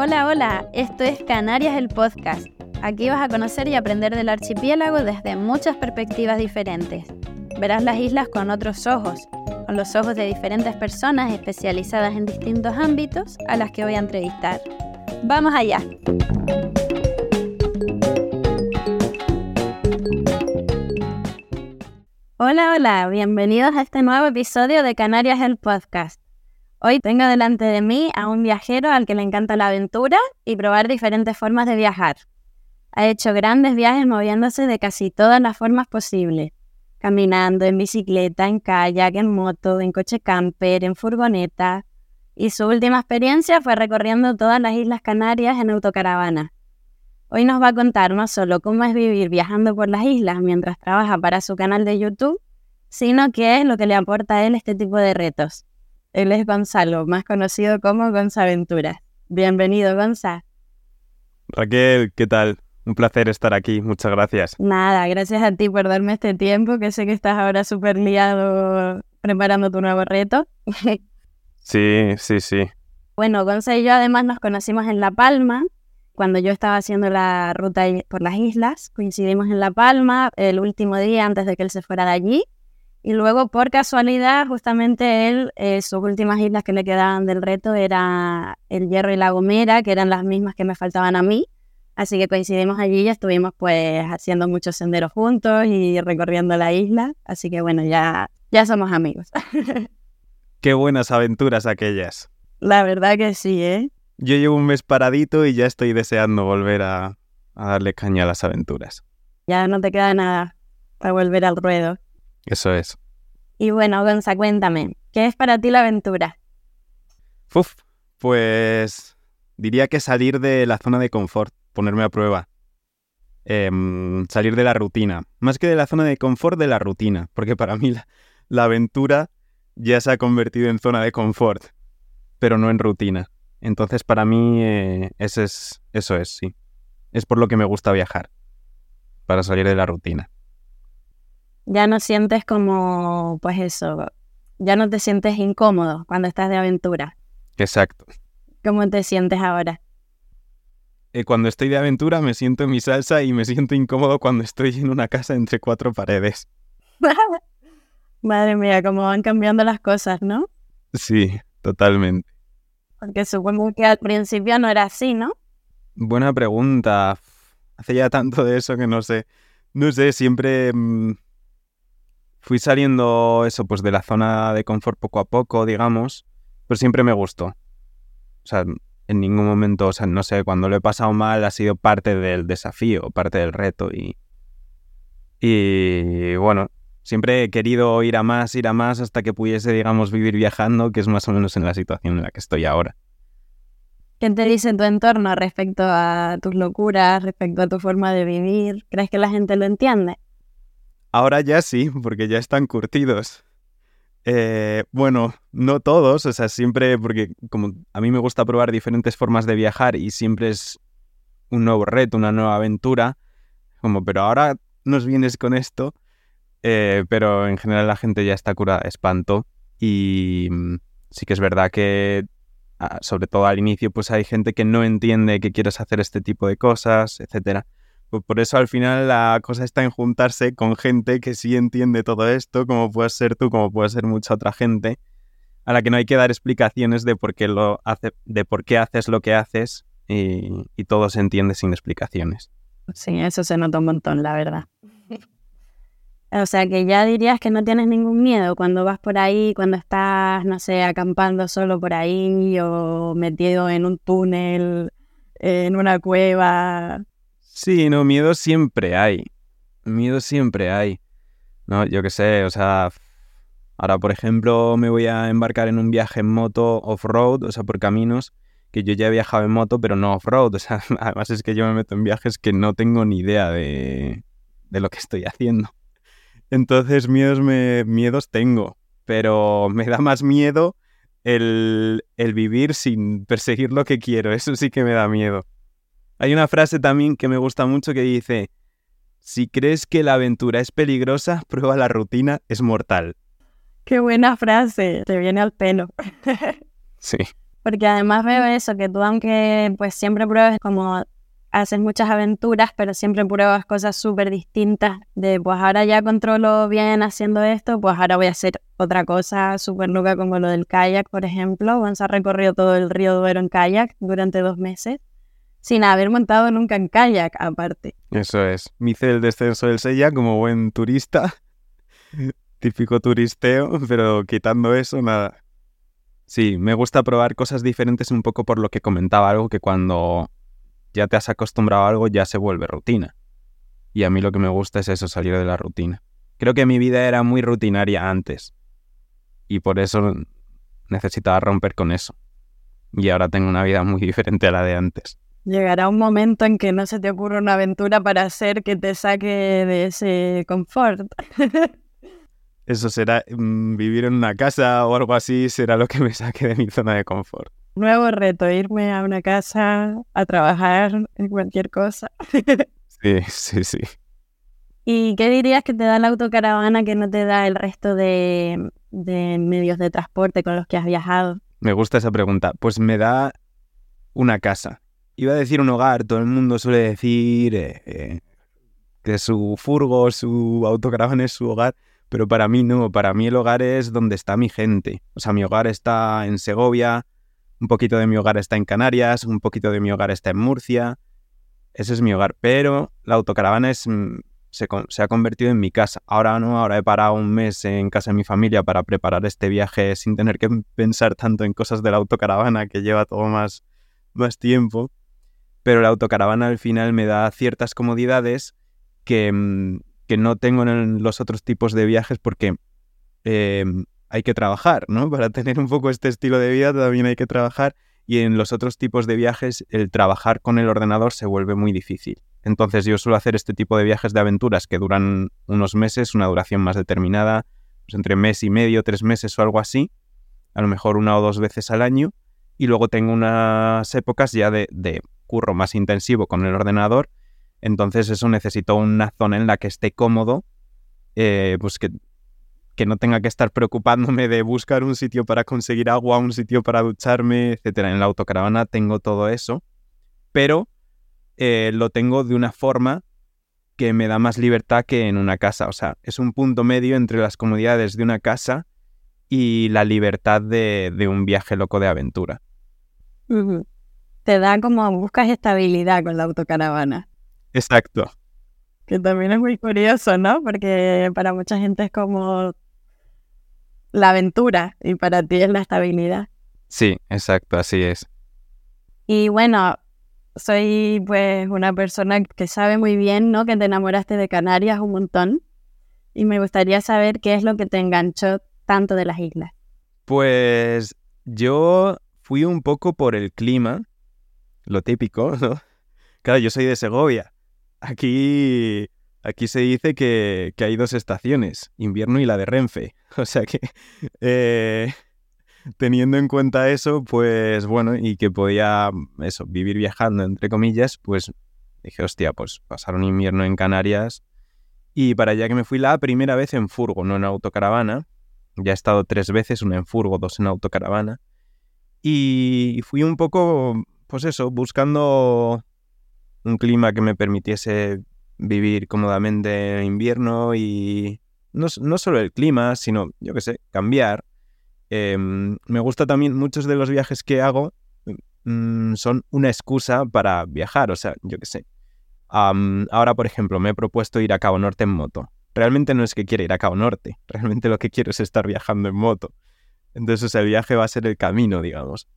Hola, hola, esto es Canarias el podcast. Aquí vas a conocer y aprender del archipiélago desde muchas perspectivas diferentes. Verás las islas con otros ojos, con los ojos de diferentes personas especializadas en distintos ámbitos a las que voy a entrevistar. ¡Vamos allá! Hola, hola, bienvenidos a este nuevo episodio de Canarias el Podcast. Hoy tengo delante de mí a un viajero al que le encanta la aventura y probar diferentes formas de viajar. Ha hecho grandes viajes moviéndose de casi todas las formas posibles, caminando, en bicicleta, en kayak, en moto, en coche camper, en furgoneta, y su última experiencia fue recorriendo todas las Islas Canarias en autocaravana. Hoy nos va a contar no solo cómo es vivir viajando por las islas mientras trabaja para su canal de YouTube, sino qué es lo que le aporta a él este tipo de retos. Él es Gonzalo, más conocido como Gonzaventuras. Bienvenido, Gonza. Raquel, ¿qué tal? Un placer estar aquí, muchas gracias. Nada, gracias a ti por darme este tiempo, que sé que estás ahora súper liado preparando tu nuevo reto. sí, sí, sí. Bueno, Gonza y yo además nos conocimos en La Palma, cuando yo estaba haciendo la ruta por las islas, coincidimos en La Palma el último día antes de que él se fuera de allí. Y luego, por casualidad, justamente él, eh, sus últimas islas que le quedaban del reto era el Hierro y la Gomera, que eran las mismas que me faltaban a mí. Así que coincidimos allí y estuvimos pues haciendo muchos senderos juntos y recorriendo la isla. Así que bueno, ya, ya somos amigos. Qué buenas aventuras aquellas. La verdad que sí, ¿eh? Yo llevo un mes paradito y ya estoy deseando volver a, darle caña a las aventuras. Ya no te queda nada para volver al ruedo. Eso es. Y bueno, Gonza, cuéntame, ¿qué es para ti la aventura? Uf, pues diría que salir de la zona de confort, ponerme a prueba. Em, salir de la rutina. Más que de la zona de confort, de la rutina. Porque para mí la aventura ya se ha convertido en zona de confort, pero no en rutina. Entonces, para mí, eh, ese es, eso es, sí. Es por lo que me gusta viajar, para salir de la rutina. Ya no sientes como, pues eso, ya no te sientes incómodo cuando estás de aventura. Exacto. ¿Cómo te sientes ahora? Eh, cuando estoy de aventura me siento en mi salsa y me siento incómodo cuando estoy en una casa entre cuatro paredes. Madre mía, cómo van cambiando las cosas, ¿no? Sí, totalmente. Porque supongo que al principio no era así, ¿no? Buena pregunta. Hace ya tanto de eso que no sé. No sé, siempre mm, fui saliendo eso, pues de la zona de confort poco a poco, digamos, pero siempre me gustó. O sea, en ningún momento, o sea, no sé, cuando lo he pasado mal ha sido parte del desafío, parte del reto y... Y bueno, siempre he querido ir a más, ir a más hasta que pudiese, digamos, vivir viajando, que es más o menos en la situación en la que estoy ahora. ¿Qué te dice tu entorno respecto a tus locuras, respecto a tu forma de vivir? ¿Crees que la gente lo entiende? Ahora ya sí, porque ya están curtidos. Eh, bueno, no todos, o sea, siempre, porque como a mí me gusta probar diferentes formas de viajar y siempre es un nuevo reto, una nueva aventura, como, pero ahora nos vienes con esto, eh, pero en general la gente ya está curada de espanto y mm, sí que es verdad que ah, sobre todo al inicio pues hay gente que no entiende que quieres hacer este tipo de cosas, etcétera. Pues por eso al final la cosa está en juntarse con gente que sí entiende todo esto, como puedes ser tú, como puede ser mucha otra gente, a la que no hay que dar explicaciones de por qué lo hace, de por qué haces lo que haces y, y todo se entiende sin explicaciones. Sí, eso se nota un montón, la verdad. O sea, que ya dirías que no tienes ningún miedo cuando vas por ahí, cuando estás, no sé, acampando solo por ahí o metido en un túnel, en una cueva. Sí, no, miedo siempre hay. Miedo siempre hay. No, yo qué sé, o sea, ahora por ejemplo me voy a embarcar en un viaje en moto off-road, o sea, por caminos que yo ya he viajado en moto, pero no off-road. O sea, además es que yo me meto en viajes que no tengo ni idea de, de lo que estoy haciendo. Entonces miedos, me, miedos tengo, pero me da más miedo el, el vivir sin perseguir lo que quiero. Eso sí que me da miedo. Hay una frase también que me gusta mucho que dice, si crees que la aventura es peligrosa, prueba la rutina, es mortal. Qué buena frase, te viene al pelo. sí. Porque además veo eso, que tú aunque pues siempre pruebes como haces muchas aventuras, pero siempre pruebas cosas súper distintas. De pues ahora ya controlo bien haciendo esto, pues ahora voy a hacer otra cosa súper loca como lo del kayak, por ejemplo. Vamos ha recorrido todo el río Duero en kayak durante dos meses, sin haber montado nunca en kayak, aparte. Eso es. Me hice el descenso del Sella como buen turista. Típico turisteo, pero quitando eso, nada. Sí, me gusta probar cosas diferentes un poco por lo que comentaba, algo que cuando ya te has acostumbrado a algo, ya se vuelve rutina. Y a mí lo que me gusta es eso, salir de la rutina. Creo que mi vida era muy rutinaria antes. Y por eso necesitaba romper con eso. Y ahora tengo una vida muy diferente a la de antes. Llegará un momento en que no se te ocurra una aventura para hacer que te saque de ese confort. eso será mm, vivir en una casa o algo así, será lo que me saque de mi zona de confort nuevo reto, irme a una casa a trabajar en cualquier cosa. sí, sí, sí. ¿Y qué dirías que te da la autocaravana que no te da el resto de, medios de transporte con los que has viajado? Me gusta esa pregunta. Pues me da una casa. Iba a decir un hogar, todo el mundo suele decir eh, eh, que su furgo, su autocaravana es su hogar, pero para mí no, para mí el hogar es donde está mi gente. O sea, mi hogar está en Segovia, un poquito de mi hogar está en Canarias, un poquito de mi hogar está en Murcia. Ese es mi hogar, pero la autocaravana es, mm, se, ha convertido en mi casa. Ahora no, ahora he parado un mes en casa de mi familia para preparar este viaje sin tener que pensar tanto en cosas de la autocaravana que lleva todo más, más tiempo. Pero la autocaravana al final me da ciertas comodidades que, mm, que no tengo en los otros tipos de viajes porque em, hay que trabajar, ¿no? Para tener un poco este estilo de vida también hay que trabajar y en los otros tipos de viajes el trabajar con el ordenador se vuelve muy difícil. Entonces yo suelo hacer este tipo de viajes de aventuras que duran unos meses, una duración más determinada, pues entre mes y medio, tres meses o algo así, a lo mejor una o dos veces al año, y luego tengo unas épocas ya de, de curro más intensivo con el ordenador, entonces eso necesito una zona en la que esté cómodo, eh, pues que que no tenga que estar preocupándome de buscar un sitio para conseguir agua, un sitio para ducharme, etcétera. En la autocaravana tengo todo eso, pero eh, lo tengo de una forma que me da más libertad que en una casa. O sea, es un punto medio entre las comodidades de una casa y la libertad de, un viaje loco de aventura. Te da como buscas estabilidad con la autocaravana. Exacto. Que también es muy curioso, ¿no? Porque para mucha gente es como la aventura y para ti es la estabilidad. Sí, exacto, así es. Y bueno, soy pues una persona que sabe muy bien, ¿no? Que te enamoraste de Canarias un montón. Y me gustaría saber qué es lo que te enganchó tanto de las islas. Pues yo fui un poco por el clima, lo típico, ¿no? Claro, yo soy de Segovia. Aquí Aquí se dice que, hay dos estaciones, invierno y la de Renfe. O sea que, eh, teniendo en cuenta eso, pues bueno, y que podía, eso, vivir viajando, entre comillas, pues dije, hostia, pues pasar un invierno en Canarias. Y para allá que me fui la primera vez en furgo, no en autocaravana. Ya he estado tres veces, una en furgo, dos en autocaravana. Y fui un poco, pues eso, buscando un clima que me permitiese vivir cómodamente en invierno y no, no, solo el clima, sino, yo qué sé, cambiar. Em, me gusta también, muchos de los viajes que hago mm, son una excusa para viajar, o sea, yo qué sé. ahora, por ejemplo, me he propuesto ir a Cabo Norte en moto. Realmente no es que quiera ir a Cabo Norte, realmente lo que quiero es estar viajando en moto. Entonces el viaje va a ser el camino, digamos.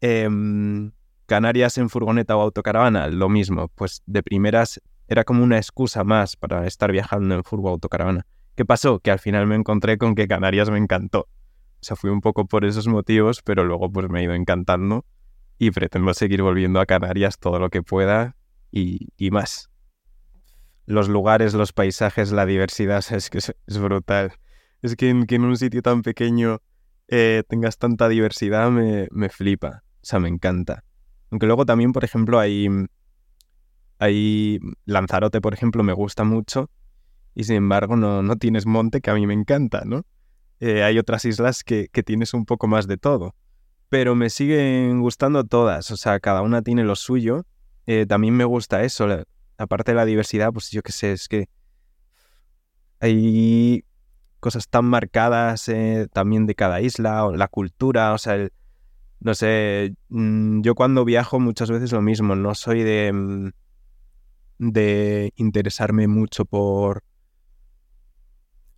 Em, Canarias en furgoneta o autocaravana, lo mismo. Pues de primeras era como una excusa más para estar viajando en furgo autocaravana. ¿Qué pasó? Que al final me encontré con que Canarias me encantó. O sea, fui un poco por esos motivos, pero luego pues me ha ido encantando y pretendo seguir volviendo a Canarias todo lo que pueda y, más. Los lugares, los paisajes, la diversidad, es que es, brutal. Es que en, un sitio tan pequeño eh, tengas tanta diversidad me, me flipa. O sea, me encanta. Aunque luego también, por ejemplo, hay Ahí Lanzarote, por ejemplo, me gusta mucho y sin embargo no, no tienes monte, que a mí me encanta, ¿no? Eh, hay otras islas que, tienes un poco más de todo. pero me siguen gustando todas, o sea, cada una tiene lo suyo. Eh, también me gusta eso, aparte de la diversidad, pues yo qué sé, es que hay cosas tan marcadas eh, también de cada isla, la cultura, o sea, no sé, mm, yo cuando viajo muchas veces lo mismo, no soy de, mm, de interesarme mucho por...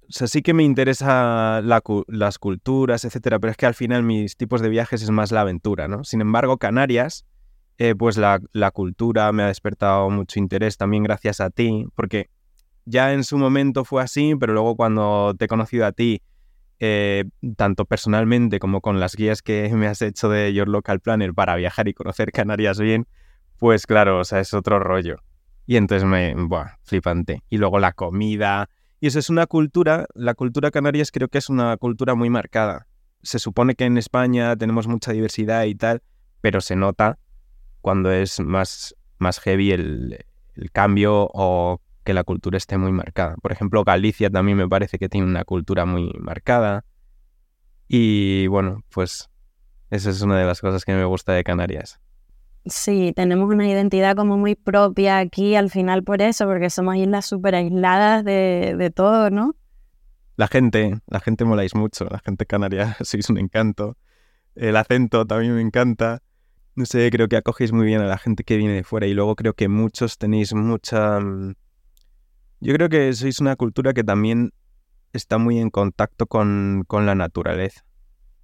O sea, sí que me interesa las culturas, etcétera, pero es que al final mis tipos de viajes es más la aventura, ¿no? Sin embargo, Canarias, eh, pues la, la cultura me ha despertado mucho interés también gracias a ti, porque ya en su momento fue así, pero luego cuando te he conocido a ti, eh, tanto personalmente como con las guías que me has hecho de Your Local Planner para viajar y conocer Canarias bien, pues claro, o sea, es otro rollo. Y entonces me, buah, flipante. Y luego la comida. Y eso es una cultura, la cultura canarias creo que es una cultura muy marcada. Se supone que en España tenemos mucha diversidad y tal, pero se nota cuando es más, más heavy el, el cambio o que la cultura esté muy marcada. Por ejemplo, Galicia también me parece que tiene una cultura muy marcada. Y bueno, pues esa es una de las cosas que me gusta de Canarias. Sí, tenemos una identidad como muy propia aquí al final por eso, porque somos islas súper aisladas de, de, todo, ¿no? La gente, la gente moláis mucho, la gente canaria sois un encanto. El acento también me encanta. No sé, creo que acogéis muy bien a la gente que viene de fuera y luego creo que muchos tenéis mucha mm, yo creo que sois una cultura que también está muy en contacto con, con la naturaleza.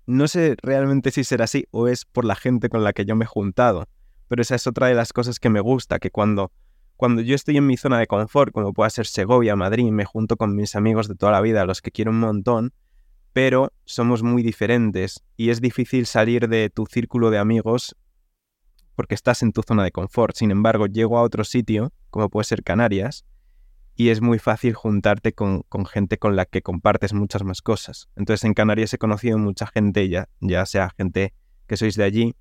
No sé realmente si será así o es por la gente con la que yo me he juntado, pero esa es otra de las cosas que me gusta, que cuando, cuando yo estoy en mi zona de confort, como pueda ser Segovia, Madrid, me junto con mis amigos de toda la vida, a los que quiero un montón, pero somos muy diferentes y es difícil salir de tu círculo de amigos porque estás en tu zona de confort. Sin embargo, llego a otro sitio, como puede ser Canarias, y es muy fácil juntarte con, gente con la que compartes muchas más cosas. Entonces en Canarias he conocido mucha gente, ya, ya sea gente que sois de allí,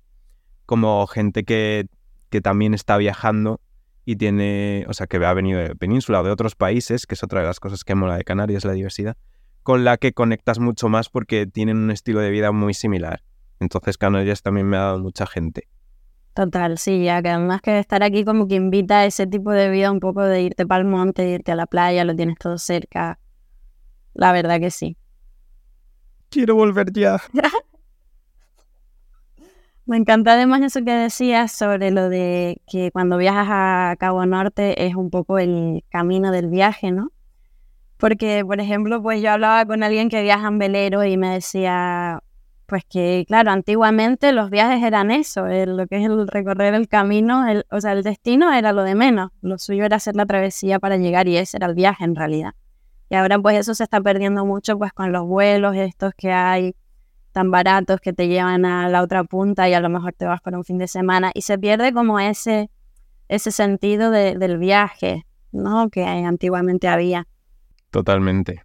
como gente que, que también está viajando y tiene, o sea, que ha venido de península o de otros países, que es otra de las cosas que mola de Canarias, la diversidad, con la que conectas mucho más porque tienen un estilo de vida muy similar. Entonces Canarias también me ha dado mucha gente. Total, sí, ya que además que estar aquí como que invita a ese tipo de vida un poco de irte para el monte, irte a la playa, lo tienes todo cerca. La verdad que sí. Quiero volver ya. Me encanta además eso que decías sobre lo de que cuando viajas a Cabo Norte es un poco el camino del viaje, ¿no? Porque, por ejemplo, pues yo hablaba con alguien que viaja en velero y me decía, pues que, claro, antiguamente los viajes eran eso, lo que es el recorrer el camino, o sea, el destino era lo de menos, lo suyo era hacer la travesía para llegar y ese era el viaje en realidad. Y ahora pues eso se está perdiendo mucho pues con los vuelos estos que hay tan baratos que te llevan a la otra punta y a lo mejor te vas por un fin de semana y se pierde como ese, ese sentido del viaje, ¿no? Que antiguamente había. Totalmente.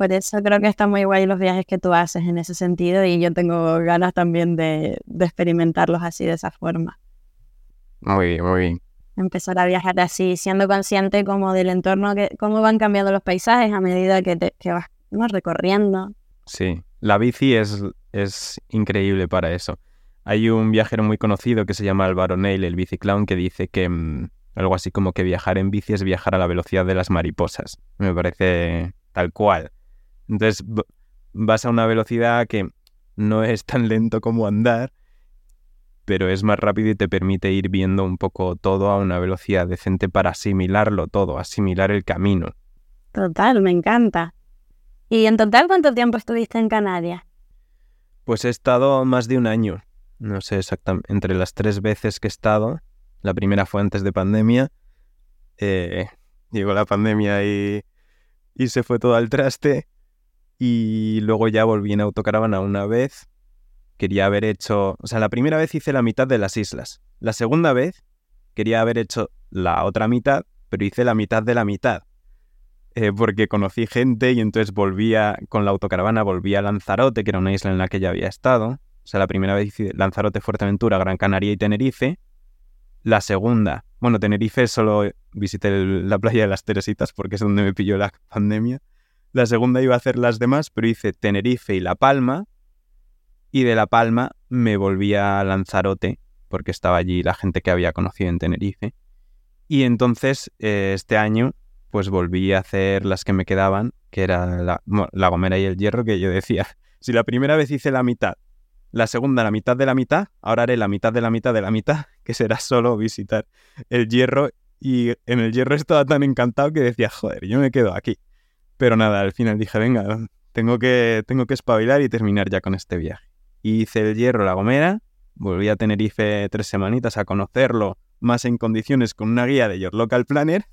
Por eso creo que está muy guay los viajes que tú haces en ese sentido y yo tengo ganas también de, experimentarlos así de esa forma. Muy bien, muy bien. Empezar a viajar así, siendo consciente como del entorno, que, cómo van cambiando los paisajes a medida que, te, vas recorriendo. Sí, la bici es, es increíble para eso. Hay un viajero muy conocido que se llama Álvaro Neil, el biciclown, que dice que mm, algo así como que viajar en bici es viajar a la velocidad de las mariposas. Me parece tal cual. Entonces vas a una velocidad que no es tan lento como andar, pero es más rápido y te permite ir viendo un poco todo a una velocidad decente para asimilarlo todo, asimilar el camino. Total, me encanta. ¿Y en total cuánto tiempo estuviste en Canarias? Pues he estado más de un año. No sé exactamente, entre las tres veces que he estado. La primera fue antes de pandemia. Eh, llegó la pandemia y, y se fue todo al traste. Y luego ya volví en autocaravana una vez. Quería haber hecho, o sea, la primera vez hice la mitad de las islas. La segunda vez quería haber hecho la otra mitad, pero hice la mitad de la mitad. Eh, porque conocí gente y entonces volvía con la autocaravana, volví a Lanzarote, que era una isla en la que ya había estado. O sea, la primera vez hice Lanzarote, Fuerteventura, Gran Canaria y Tenerife. La segunda, bueno, Tenerife solo visité la playa de las Teresitas porque es donde me pilló la pandemia. La segunda iba a hacer las demás, pero hice Tenerife y La Palma. Y de La Palma me volví a Lanzarote, porque estaba allí la gente que había conocido en Tenerife. Y entonces, eh, este año, pues volví a hacer las que me quedaban, que era la, la Gomera y el Hierro, que yo decía, si la primera vez hice la mitad, la segunda la mitad de la mitad, ahora haré la mitad de la mitad de la mitad, que será solo visitar el Hierro. Y en el Hierro estaba tan encantado que decía, joder, yo me quedo aquí. Pero nada, al final dije, venga, tengo que, tengo que espabilar y terminar ya con este viaje. hice el Hierro, la Gomera, volví a Tenerife tres semanitas a conocerlo más en condiciones con una guía de Your Local Planner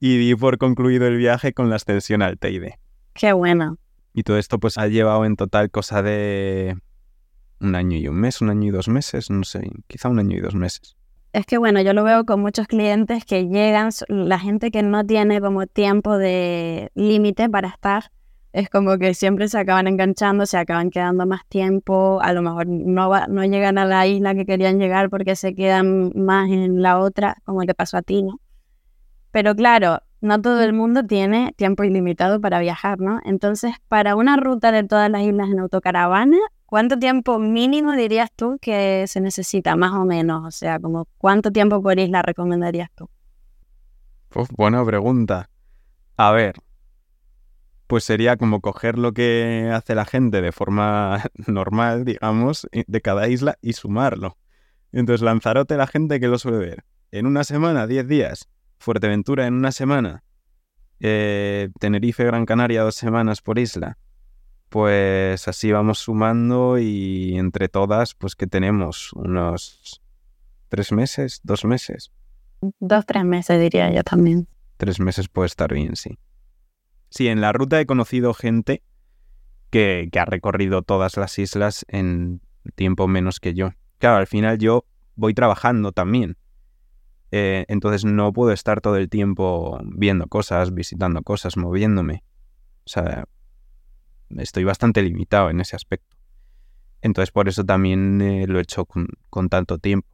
y di por concluido el viaje con la extensión al Teide. Qué bueno. Y todo esto pues ha llevado en total cosa de un año y un mes, un año y dos meses, no sé, quizá un año y dos meses. Es que bueno, yo lo veo con muchos clientes que llegan, la gente que no tiene como tiempo de límite para estar, es como que siempre se acaban enganchando, se acaban quedando más tiempo, a lo mejor no, no llegan a la isla que querían llegar porque se quedan más en la otra, como le pasó a ti, ¿no? Pero claro, no todo el mundo tiene tiempo ilimitado para viajar, ¿no? Entonces, para una ruta de todas las islas en autocaravana, ¿cuánto tiempo mínimo dirías tú que se necesita, más o menos? O sea, como ¿cuánto tiempo por isla recomendarías tú? Pues buena pregunta. A ver, pues sería como coger lo que hace la gente de forma normal, digamos, de cada isla y sumarlo. Entonces, Lanzarote, la gente que lo suele ver. En una semana, 10 días. Fuerteventura en una semana. Eh, Tenerife, Gran Canaria, dos semanas por isla. Pues así vamos sumando y entre todas, pues que tenemos unos tres meses, dos meses. Dos, tres meses diría yo también. Tres meses puede estar bien, sí. Sí, en la ruta he conocido gente que, ha recorrido todas las islas en tiempo menos que yo. Claro, al final yo voy trabajando también. Eh, entonces no puedo estar todo el tiempo viendo cosas, visitando cosas, moviéndome. O sea, estoy bastante limitado en ese aspecto. Entonces por eso también eh, lo he hecho con, con, tanto tiempo.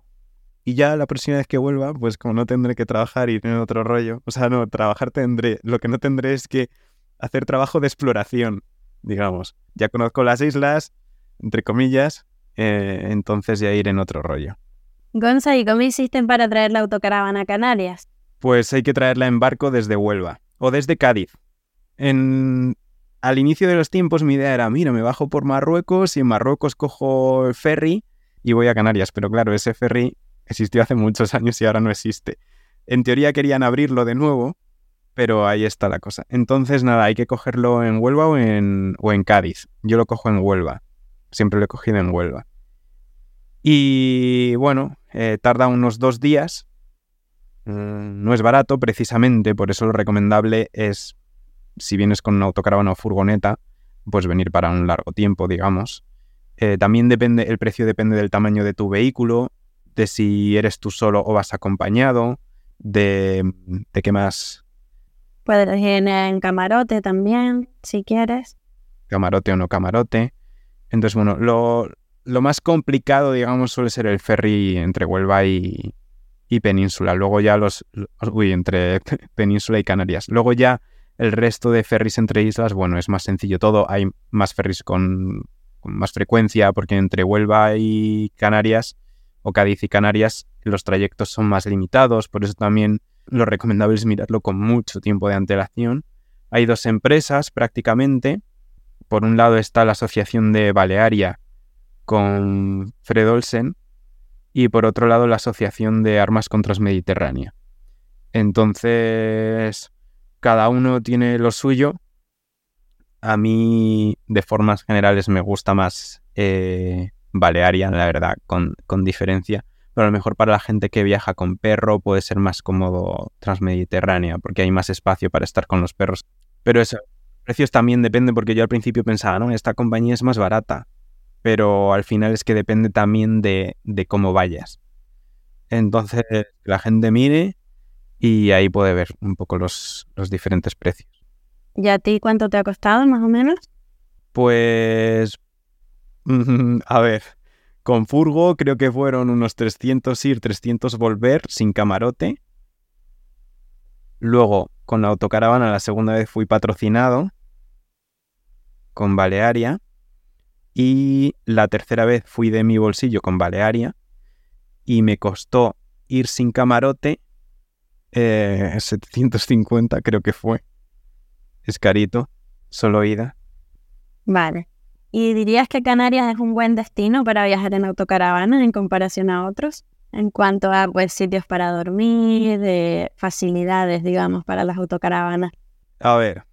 Y ya la próxima vez que vuelva, pues como no tendré que trabajar y tener otro rollo, o sea, no, trabajar tendré, lo que no tendré es que hacer trabajo de exploración, digamos. Ya conozco las islas, entre comillas, eh, entonces ya ir en otro rollo. Gonza, ¿y cómo hiciste para traer la autocaravana a Canarias? Pues hay que traerla en barco desde Huelva o desde Cádiz. En... Al inicio de los tiempos mi idea era, mira, me bajo por Marruecos y en Marruecos cojo el ferry y voy a Canarias. Pero claro, ese ferry existió hace muchos años y ahora no existe. En teoría querían abrirlo de nuevo, pero ahí está la cosa. Entonces, nada, hay que cogerlo en Huelva o en, o en Cádiz. Yo lo cojo en Huelva. Siempre lo he cogido en Huelva. Y bueno, eh, tarda unos dos días. Mm, no es barato, precisamente, por eso lo recomendable es, si vienes con una autocaravana o furgoneta, pues venir para un largo tiempo, digamos. Eh, también depende, el precio depende del tamaño de tu vehículo, de si eres tú solo o vas acompañado, de, de qué más. Puedes ir en camarote también, si quieres. Camarote o no camarote. Entonces, bueno, lo, lo más complicado, digamos, suele ser el ferry entre Huelva y, Península. Luego ya los, Uy, entre Península y Canarias. Luego ya el resto de ferries entre islas, bueno, es más sencillo todo. Hay más ferries con, más frecuencia porque entre Huelva y Canarias o Cádiz y Canarias los trayectos son más limitados. Por eso también lo recomendable es mirarlo con mucho tiempo de antelación. Hay dos empresas prácticamente. Por un lado está la Asociación de Balearia, con Fred Olsen y por otro lado la Asociación de Armas Contras Mediterránea. Entonces, cada uno tiene lo suyo. A mí, de formas generales, me gusta más eh, Balearia, la verdad, con, con, diferencia. Pero a lo mejor para la gente que viaja con perro puede ser más cómodo Transmediterránea, porque hay más espacio para estar con los perros. Pero eso, precios también depende, porque yo al principio pensaba, no, esta compañía es más barata pero al final es que depende también de, cómo vayas. Entonces, la gente mire y ahí puede ver un poco los, diferentes precios. ¿Y a ti cuánto te ha costado más o menos? Pues, a ver, con Furgo creo que fueron unos 300 ir, 300 volver sin camarote. Luego, con la autocaravana, la segunda vez fui patrocinado con Balearia Y la tercera vez fui de mi bolsillo con Balearia y me costó ir sin camarote 750 eh, creo que fue. Es carito, solo ida. Vale. ¿Y dirías que Canarias es un buen destino para viajar en autocaravana en comparación a otros? En cuanto a pues, sitios para dormir, de facilidades, digamos, para las autocaravanas. A ver,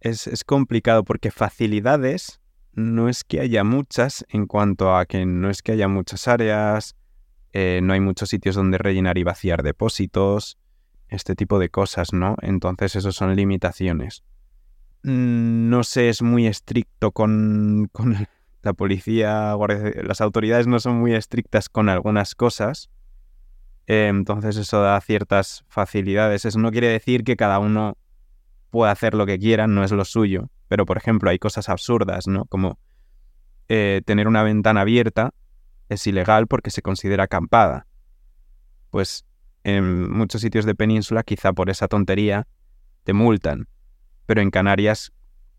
es, es complicado porque facilidades no es que haya muchas en cuanto a que no es que haya muchas áreas, eh, no hay muchos sitios donde rellenar y vaciar depósitos, este tipo de cosas, ¿no? Entonces, eso son limitaciones. Mm, no sé, es muy estricto con, la policía, las autoridades no son muy estrictas con algunas cosas. Eh, entonces, eso da ciertas facilidades. Eso no quiere decir que cada uno pueda hacer lo que quiera, no es lo suyo. Pero, por ejemplo, hay cosas absurdas, ¿no? Como eh, tener una ventana abierta es ilegal porque se considera acampada. Pues en muchos sitios de península, quizá por esa tontería, te multan. Pero en Canarias,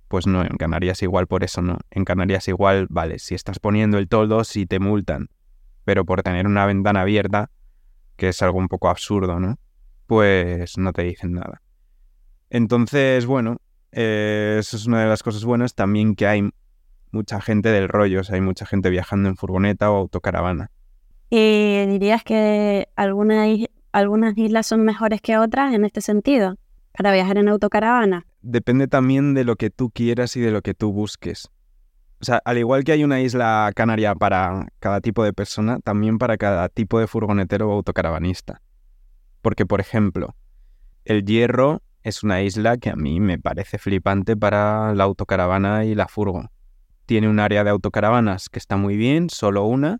pues no, en Canarias igual por eso no. En Canarias igual, vale, si estás poniendo el toldo, sí te multan. Pero por tener una ventana abierta, que es algo un poco absurdo, ¿no? Pues no te dicen nada. Entonces, bueno, eh, eso es una de las cosas buenas. También que hay mucha gente del rollo, o sea, hay mucha gente viajando en furgoneta o autocaravana. ¿Y dirías que algunas, algunas islas son mejores que otras en este sentido para viajar en autocaravana? Depende también de lo que tú quieras y de lo que tú busques. O sea, al igual que hay una isla canaria para cada tipo de persona, también para cada tipo de furgonetero o autocaravanista. Porque, por ejemplo, el Hierro es una isla que a mí me parece flipante para la autocaravana y la furgo. Tiene un área de autocaravanas que está muy bien, solo una,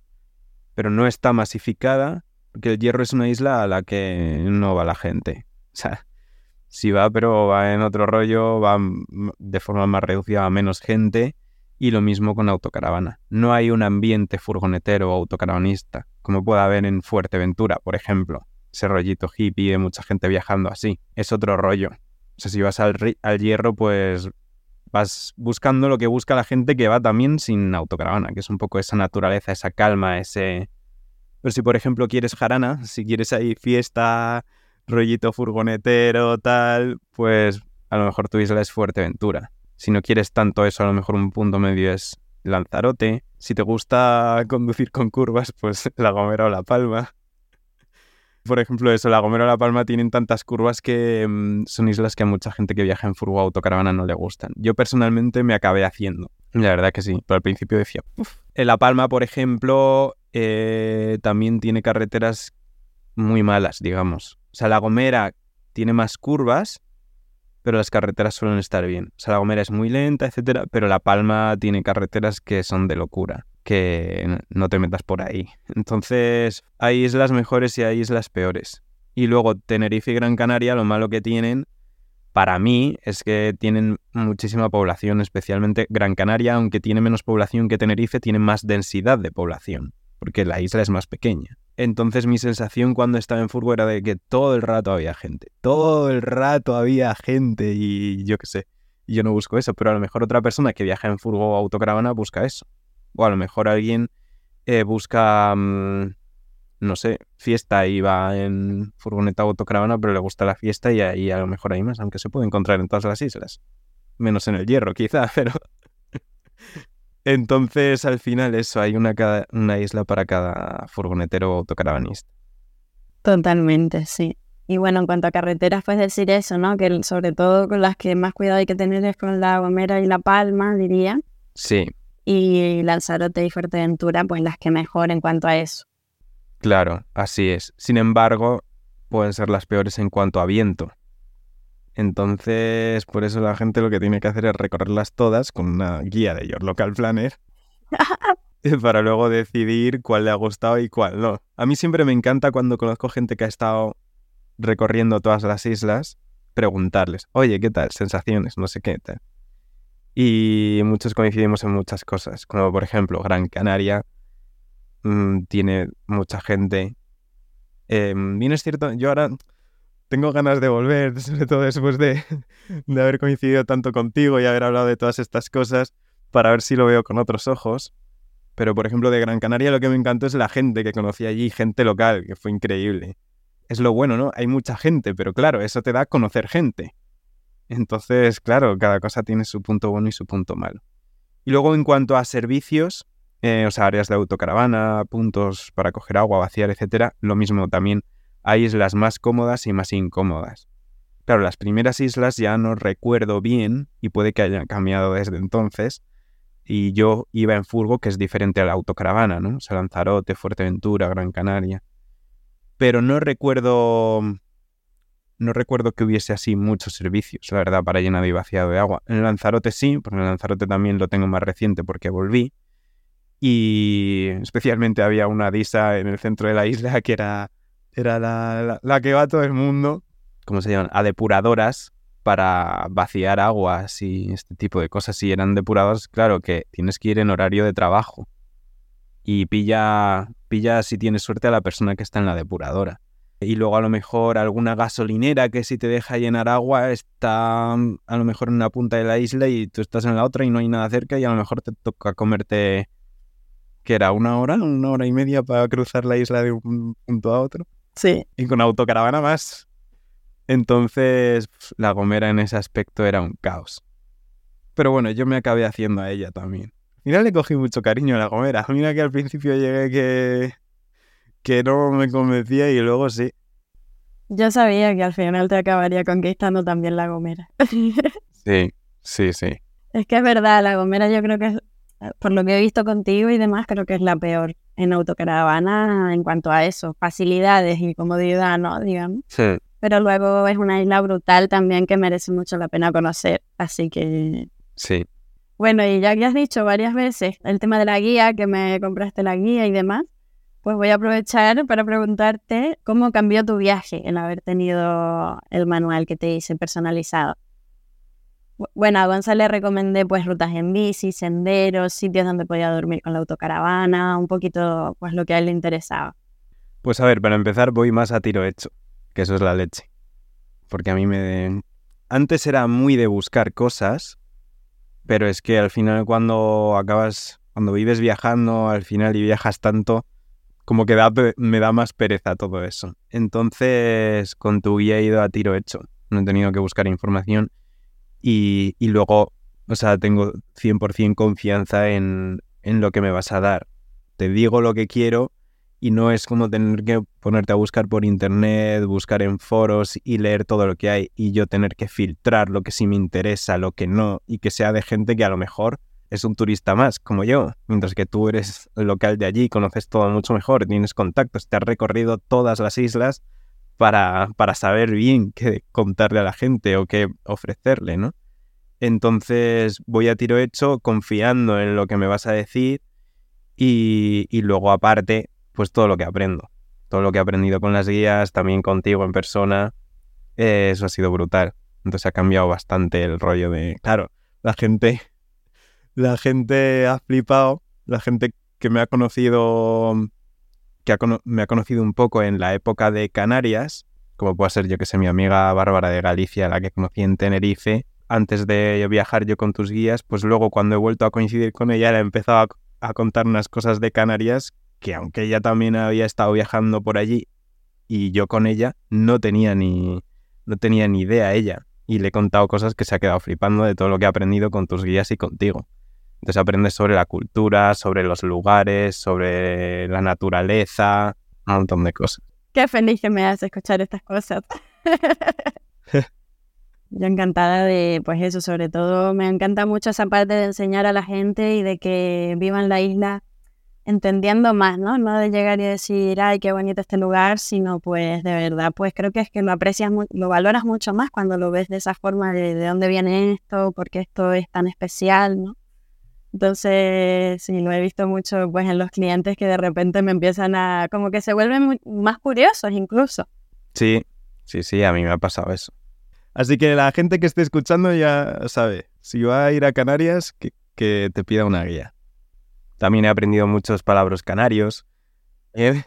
pero no está masificada, porque el Hierro es una isla a la que no va la gente. O sea, sí va, pero va en otro rollo, va de forma más reducida a menos gente, y lo mismo con autocaravana. No hay un ambiente furgonetero o autocaravanista, como puede haber en Fuerteventura, por ejemplo. Ese rollito hippie de mucha gente viajando así. Es otro rollo. O sea, si vas al, al hierro, pues vas buscando lo que busca la gente que va también sin autocaravana, que es un poco esa naturaleza, esa calma, ese... Pero si por ejemplo quieres jarana, si quieres ahí fiesta, rollito furgonetero, tal, pues a lo mejor tu isla es Fuerteventura. Si no quieres tanto eso, a lo mejor un punto medio es Lanzarote. Si te gusta conducir con curvas, pues La Gomera o La Palma. Por ejemplo, eso, La Gomera o La Palma tienen tantas curvas que mm, son islas que a mucha gente que viaja en furgo autocaravana no le gustan. Yo personalmente me acabé haciendo. La verdad que sí, pero al principio decía, En La Palma, por ejemplo, eh, también tiene carreteras muy malas, digamos. O sea, La Gomera tiene más curvas, pero las carreteras suelen estar bien. O sea, La Gomera es muy lenta, etcétera, pero La Palma tiene carreteras que son de locura que no te metas por ahí. Entonces, hay islas mejores y hay islas peores. Y luego Tenerife y Gran Canaria, lo malo que tienen, para mí, es que tienen muchísima población, especialmente Gran Canaria, aunque tiene menos población que Tenerife, tiene más densidad de población, porque la isla es más pequeña. Entonces mi sensación cuando estaba en Furgo era de que todo el rato había gente, todo el rato había gente y yo qué sé, yo no busco eso, pero a lo mejor otra persona que viaja en Furgo o autocaravana busca eso. O a lo mejor alguien eh, busca, mm, no sé, fiesta y va en furgoneta o autocaravana, pero le gusta la fiesta y ahí a lo mejor hay más, aunque se puede encontrar en todas las islas. Menos en el hierro, quizá, pero... Entonces, al final, eso, hay una, una isla para cada furgonetero o autocaravanista. Totalmente, sí. Y bueno, en cuanto a carreteras, pues decir eso, ¿no? Que sobre todo con las que más cuidado hay que tener es con la Gomera y la Palma, diría. Sí, y Lanzarote y Fuerteventura, pues las que mejor en cuanto a eso. Claro, así es. Sin embargo, pueden ser las peores en cuanto a viento. Entonces, por eso la gente lo que tiene que hacer es recorrerlas todas con una guía de Your Local Planner para luego decidir cuál le ha gustado y cuál no. A mí siempre me encanta cuando conozco gente que ha estado recorriendo todas las islas, preguntarles, oye, ¿qué tal? Sensaciones, no sé qué tal y muchos coincidimos en muchas cosas, como por ejemplo Gran Canaria mm, tiene mucha gente. Eh, bien es cierto, yo ahora tengo ganas de volver, sobre todo después de, de haber coincidido tanto contigo y haber hablado de todas estas cosas, para ver si lo veo con otros ojos. Pero, por ejemplo, de Gran Canaria lo que me encantó es la gente que conocí allí, gente local, que fue increíble. Es lo bueno, ¿no? Hay mucha gente, pero claro, eso te da conocer gente. Entonces, claro, cada cosa tiene su punto bueno y su punto malo. Y luego, en cuanto a servicios, eh, o sea, áreas de autocaravana, puntos para coger agua, vaciar, etcétera, lo mismo también. Hay islas más cómodas y más incómodas. Claro, las primeras islas ya no recuerdo bien y puede que hayan cambiado desde entonces. Y yo iba en furgo, que es diferente a la autocaravana, ¿no? O sea, Lanzarote, Fuerteventura, Gran Canaria. Pero no recuerdo. No recuerdo que hubiese así muchos servicios, la verdad, para llenado y vaciado de agua. En Lanzarote sí, porque en Lanzarote también lo tengo más reciente porque volví. Y especialmente había una disa en el centro de la isla que era, era la, la que va a todo el mundo ¿cómo se llaman? A depuradoras para vaciar aguas y este tipo de cosas. Si eran depuradoras, claro que tienes que ir en horario de trabajo. Y pilla, pilla si tienes suerte a la persona que está en la depuradora. Y luego a lo mejor alguna gasolinera que si te deja llenar agua está mm, a lo mejor en una punta de la isla y tú estás en la otra y no hay nada cerca y a lo mejor te toca comerte, que era una hora, una hora y media para cruzar la isla de un punto a otro. Sí. Y con autocaravana más. Entonces, la Gomera en ese aspecto era un caos. Pero bueno, yo me acabé haciendo a ella también. Final le cogí mucho cariño a la Gomera. Mira que al principio llegué que, que no me convencía y luego sí. Yo sabía que al final te acabaría conquistando también la Gomera. sí, sí, sí. Es que es verdad, la Gomera yo creo que es, por lo que he visto contigo y demás, creo que es la peor en autocaravana en cuanto a eso, facilidades y comodidad, ¿no? Digamos. Sí pero luego es una isla brutal también que merece mucho la pena conocer. Así que... Sí. Bueno, y ya que has dicho varias veces el tema de la guía, que me compraste la guía y demás, pues voy a aprovechar para preguntarte cómo cambió tu viaje el haber tenido el manual que te hice personalizado. Bueno, a Gonzalo le recomendé pues rutas en bici, senderos, sitios donde podía dormir con la autocaravana, un poquito pues lo que a él le interesaba. Pues a ver, para empezar voy más a tiro hecho que eso es la leche. Porque a mí me... Antes era muy de buscar cosas, pero es que al final cuando acabas, cuando vives viajando, al final y viajas tanto, como que me da más pereza todo eso. Entonces, con tu guía he ido a tiro hecho. No he tenido que buscar información y, luego, o sea, tengo 100% confianza en, en lo que me vas a dar. Te digo lo que quiero y no es como tener que ponerte a buscar por internet, buscar en foros y leer todo lo que hay y yo tener que filtrar lo que sí me interesa, lo que no, y que sea de gente que a lo mejor es un turista más, como yo, mientras que tú eres local de allí, conoces todo mucho mejor, tienes contactos, te has recorrido todas las islas para, para saber bien qué contarle a la gente o qué ofrecerle, ¿no? Entonces voy a tiro hecho confiando en lo que me vas a decir y, y luego aparte pues todo lo que aprendo. Todo lo que he aprendido con las guías, también contigo en persona, eh, eso ha sido brutal. Entonces ha cambiado bastante el rollo de, claro, la gente, la gente ha flipado, la gente que me ha conocido, que me ha conocido un poco en la época de Canarias, como puede ser yo que sé, mi amiga Bárbara de Galicia, la que conocí en Tenerife, antes de viajar yo con tus guías, pues luego cuando he vuelto a coincidir con ella, le he empezado a, contar unas cosas de Canarias que aunque ella también había estado viajando por allí y yo con ella, no tenía ni, no tenía ni idea ella. Y le he contado cosas que se ha quedado flipando de todo lo que he aprendido con tus guías y contigo. Entonces aprendes sobre la cultura, sobre los lugares, sobre la naturaleza, un montón de cosas. Qué feliz que me hace escuchar estas cosas. Yo encantada de, pues eso, sobre todo me encanta mucho esa parte de enseñar a la gente y de que vivan la isla entendiendo más, ¿no? No de llegar y decir, ay, qué bonito este lugar, sino pues de verdad, pues creo que es que lo aprecias, lo valoras mucho más cuando lo ves de esa forma de, de dónde viene esto, por qué esto es tan especial, ¿no? Entonces, sí, lo he visto mucho pues en los clientes que de repente me empiezan a, como que se vuelven más curiosos incluso. Sí, sí, sí, a mí me ha pasado eso. Así que la gente que esté escuchando ya sabe, si va a ir a Canarias, que, que te pida una guía. También he aprendido muchos palabras canarios. ¿Eh?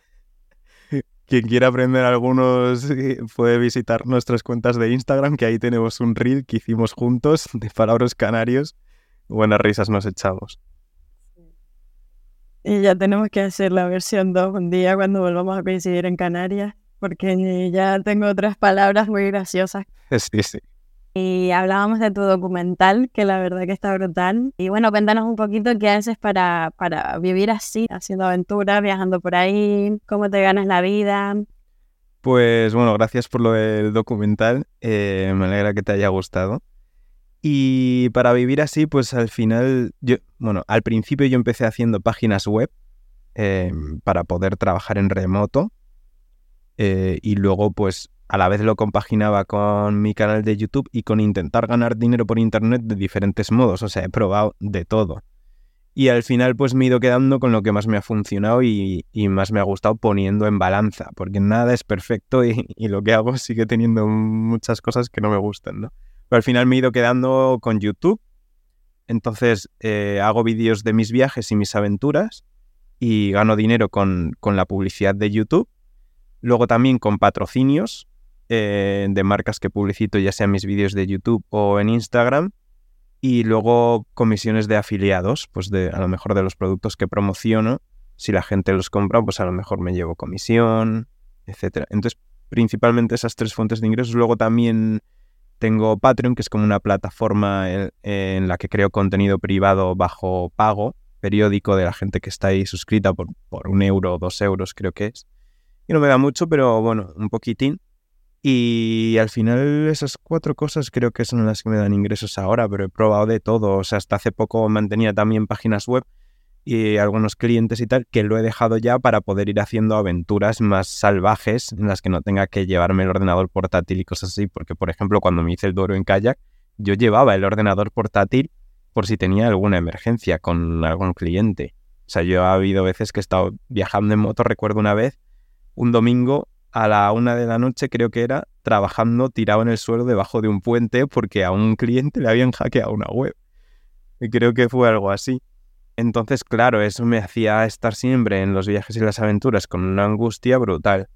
Quien quiera aprender algunos eh, puede visitar nuestras cuentas de Instagram, que ahí tenemos un reel que hicimos juntos de palabras canarios, buenas risas nos echamos. Y ya tenemos que hacer la versión 2 un día cuando volvamos a coincidir en Canarias, porque ya tengo otras palabras muy graciosas. Sí, sí. Y hablábamos de tu documental, que la verdad que está brutal. Y bueno, cuéntanos un poquito qué haces para, para vivir así, haciendo aventuras, viajando por ahí, cómo te ganas la vida. Pues bueno, gracias por lo del documental. Eh, me alegra que te haya gustado. Y para vivir así, pues al final, yo, bueno, al principio yo empecé haciendo páginas web eh, para poder trabajar en remoto. Eh, y luego, pues a la vez lo compaginaba con mi canal de YouTube y con intentar ganar dinero por internet de diferentes modos. O sea, he probado de todo. Y al final, pues me he ido quedando con lo que más me ha funcionado y, más me ha gustado poniendo en balanza, porque nada es perfecto y, y lo que hago sigue teniendo muchas cosas que no me gustan, ¿no? Pero al final me he ido quedando con YouTube. Entonces eh, hago vídeos de mis viajes y mis aventuras y gano dinero con, la publicidad de YouTube. Luego también con patrocinios eh, de marcas que publicito, ya sea mis vídeos de YouTube o en Instagram. Y luego comisiones de afiliados, pues de a lo mejor de los productos que promociono. Si la gente los compra, pues a lo mejor me llevo comisión, etc. Entonces, principalmente esas tres fuentes de ingresos. Luego también tengo Patreon, que es como una plataforma en, la que creo contenido privado bajo pago periódico de la gente que está ahí suscrita por, por un euro o dos euros, creo que es. Y no me da mucho, pero bueno, un poquitín. Y al final esas cuatro cosas creo que son las que me dan ingresos ahora, pero he probado de todo. O sea, hasta hace poco mantenía también páginas web y algunos clientes y tal, que lo he dejado ya para poder ir haciendo aventuras más salvajes en las que no tenga que llevarme el ordenador portátil y cosas así, porque por ejemplo cuando me hice el Doro en kayak, yo llevaba el ordenador portátil por si tenía alguna emergencia con algún cliente. O sea, yo ha habido veces que he estado viajando en moto, recuerdo una vez, un domingo a la una de la noche creo que era, trabajando tirado en el suelo debajo de un puente porque a un cliente le habían hackeado una web. Y creo que fue algo así. Entonces, claro, eso me hacía estar siempre en los viajes y las aventuras con una angustia brutal.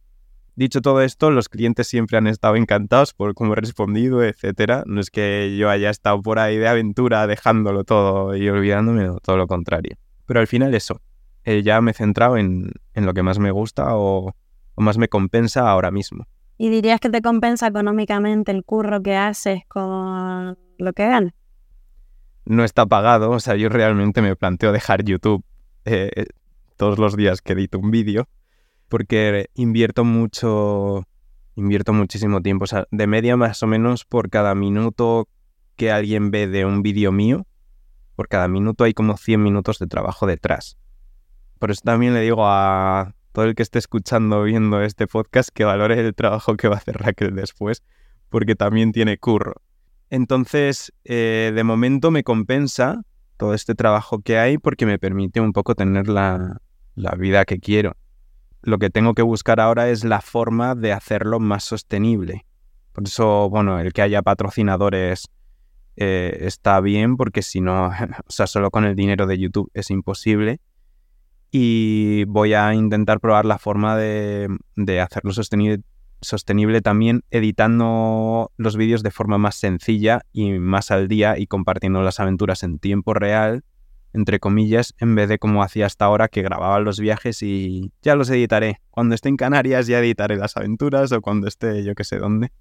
Dicho todo esto, los clientes siempre han estado encantados por cómo he respondido, etcétera. No es que yo haya estado por ahí de aventura dejándolo todo y olvidándome, todo lo contrario. Pero al final eso, eh, ya me he centrado en, lo que más me gusta o, o más me compensa ahora mismo. ¿Y dirías que te compensa económicamente el curro que haces con lo que ganas? No está pagado. O sea, yo realmente me planteo dejar YouTube eh, todos los días que edito un vídeo porque invierto mucho, invierto muchísimo tiempo. O sea, de media más o menos por cada minuto que alguien ve de un vídeo mío, por cada minuto hay como 100 minutos de trabajo detrás. Por eso también le digo a todo el que esté escuchando viendo este podcast que valore el trabajo que va a hacer Raquel después, porque también tiene curro. Entonces, eh, de momento me compensa todo este trabajo que hay porque me permite un poco tener la, vida que quiero. Lo que tengo que buscar ahora es la forma de hacerlo más sostenible. Por eso, bueno, el que haya patrocinadores eh, está bien porque si no, o sea, solo con el dinero de YouTube es imposible. Y voy a intentar probar la forma de, de hacerlo sostenible sostenible también editando los vídeos de forma más sencilla y más al día y compartiendo las aventuras en tiempo real, entre comillas, en vez de como hacía hasta ahora que grababa los viajes y ya los editaré. Cuando esté en Canarias ya editaré las aventuras o cuando esté yo que sé dónde.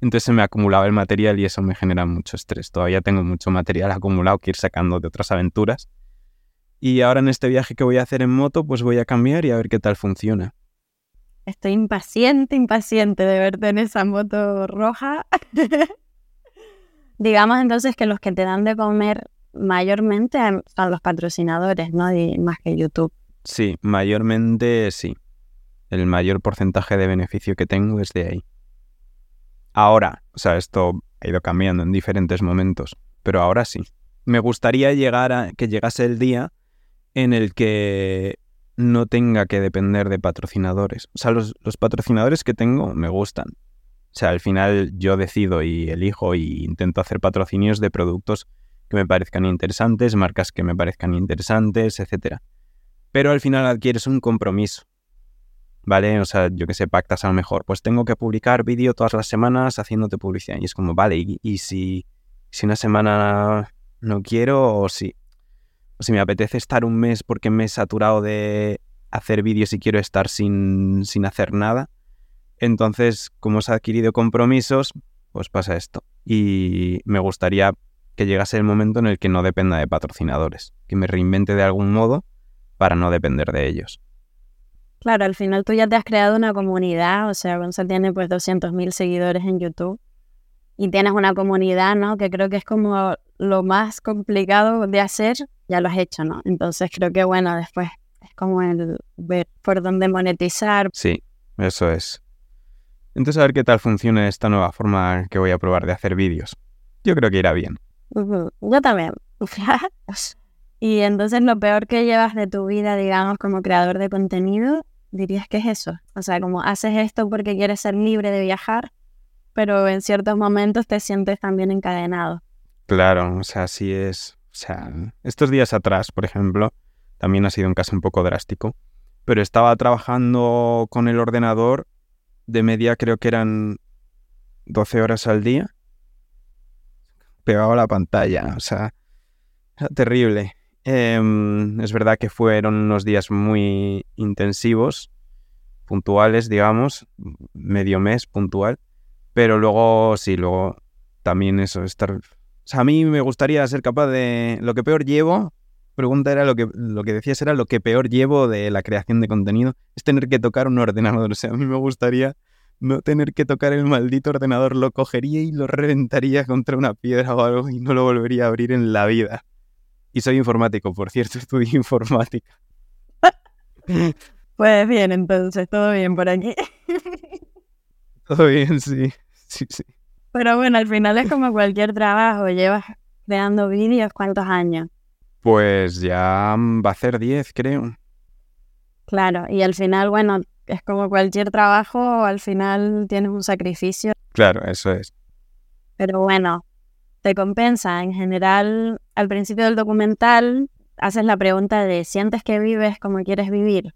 Entonces se me acumulaba el material y eso me genera mucho estrés. Todavía tengo mucho material acumulado que ir sacando de otras aventuras. Y ahora en este viaje que voy a hacer en moto, pues voy a cambiar y a ver qué tal funciona. Estoy impaciente, impaciente de verte en esa moto roja. Digamos entonces que los que te dan de comer mayormente son los patrocinadores, ¿no? más que YouTube. Sí, mayormente sí. El mayor porcentaje de beneficio que tengo es de ahí. Ahora, o sea, esto ha ido cambiando en diferentes momentos, pero ahora sí. Me gustaría llegar a que llegase el día en el que no tenga que depender de patrocinadores. O sea, los, patrocinadores que tengo me gustan. O sea, al final yo decido y elijo y intento hacer patrocinios de productos que me parezcan interesantes, marcas que me parezcan interesantes, etc. Pero al final adquieres un compromiso. ¿Vale? O sea, yo que sé, pactas a lo mejor. Pues tengo que publicar vídeo todas las semanas haciéndote publicidad. Y es como, vale, y, si, si una semana no quiero o si, si me apetece estar un mes porque me he saturado de hacer vídeos y quiero estar sin, sin hacer nada. Entonces, como se ha adquirido compromisos, pues pasa esto. Y me gustaría que llegase el momento en el que no dependa de patrocinadores, que me reinvente de algún modo para no depender de ellos. Claro, al final tú ya te has creado una comunidad, o sea, Gonzalo tiene pues 200.000 seguidores en YouTube y tienes una comunidad, ¿no? Que creo que es como lo más complicado de hacer, ya lo has hecho, ¿no? Entonces creo que bueno, después es como el ver por dónde monetizar. Sí, eso es. Entonces a ver qué tal funciona esta nueva forma que voy a probar de hacer vídeos. Yo creo que irá bien. Yo también. y entonces lo peor que llevas de tu vida, digamos, como creador de contenido, dirías que es eso. O sea, como haces esto porque quieres ser libre de viajar, pero en ciertos momentos te sientes también encadenado. Claro, o sea, así es. Sea, estos días atrás, por ejemplo, también ha sido un caso un poco drástico, pero estaba trabajando con el ordenador de media, creo que eran 12 horas al día pegaba la pantalla. O sea, terrible. Em, es verdad que fueron unos días muy intensivos, puntuales, digamos, medio mes puntual, pero luego sí, luego también eso, estar... O sea, a mí me gustaría ser capaz de... Lo que peor llevo, pregunta era lo que, lo que decías era lo que peor llevo de la creación de contenido, es tener que tocar un ordenador. O sea, a mí me gustaría no tener que tocar el maldito ordenador, lo cogería y lo reventaría contra una piedra o algo y no lo volvería a abrir en la vida. Y soy informático, por cierto, estudio informática. Pues bien, entonces, todo bien por aquí. Todo bien, sí. Sí, sí. Pero bueno, al final es como cualquier trabajo. Llevas creando vídeos, ¿cuántos años? Pues ya va a ser 10, creo. Claro, y al final, bueno, es como cualquier trabajo, al final tienes un sacrificio. Claro, eso es. Pero bueno, te compensa. En general, al principio del documental, haces la pregunta de, ¿sientes que vives como quieres vivir?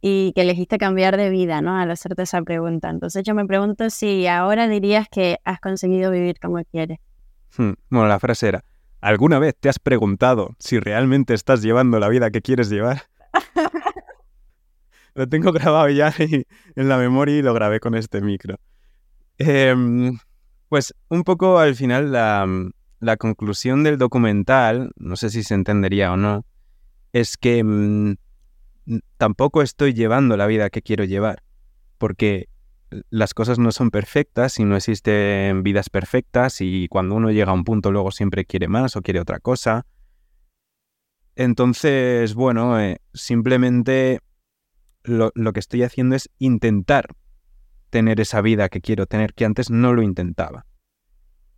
Y que elegiste cambiar de vida, ¿no? Al hacerte esa pregunta. Entonces yo me pregunto si ahora dirías que has conseguido vivir como quieres. Hmm, bueno, la frase era, ¿alguna vez te has preguntado si realmente estás llevando la vida que quieres llevar? lo tengo grabado ya en la memoria y lo grabé con este micro. Em, pues un poco al final la, conclusión del documental, no sé si se entendería o no, es que mm, tampoco estoy llevando la vida que quiero llevar, porque las cosas no son perfectas y no existen vidas perfectas y cuando uno llega a un punto luego siempre quiere más o quiere otra cosa. Entonces, bueno, eh, simplemente lo, que estoy haciendo es intentar tener esa vida que quiero tener, que antes no lo intentaba.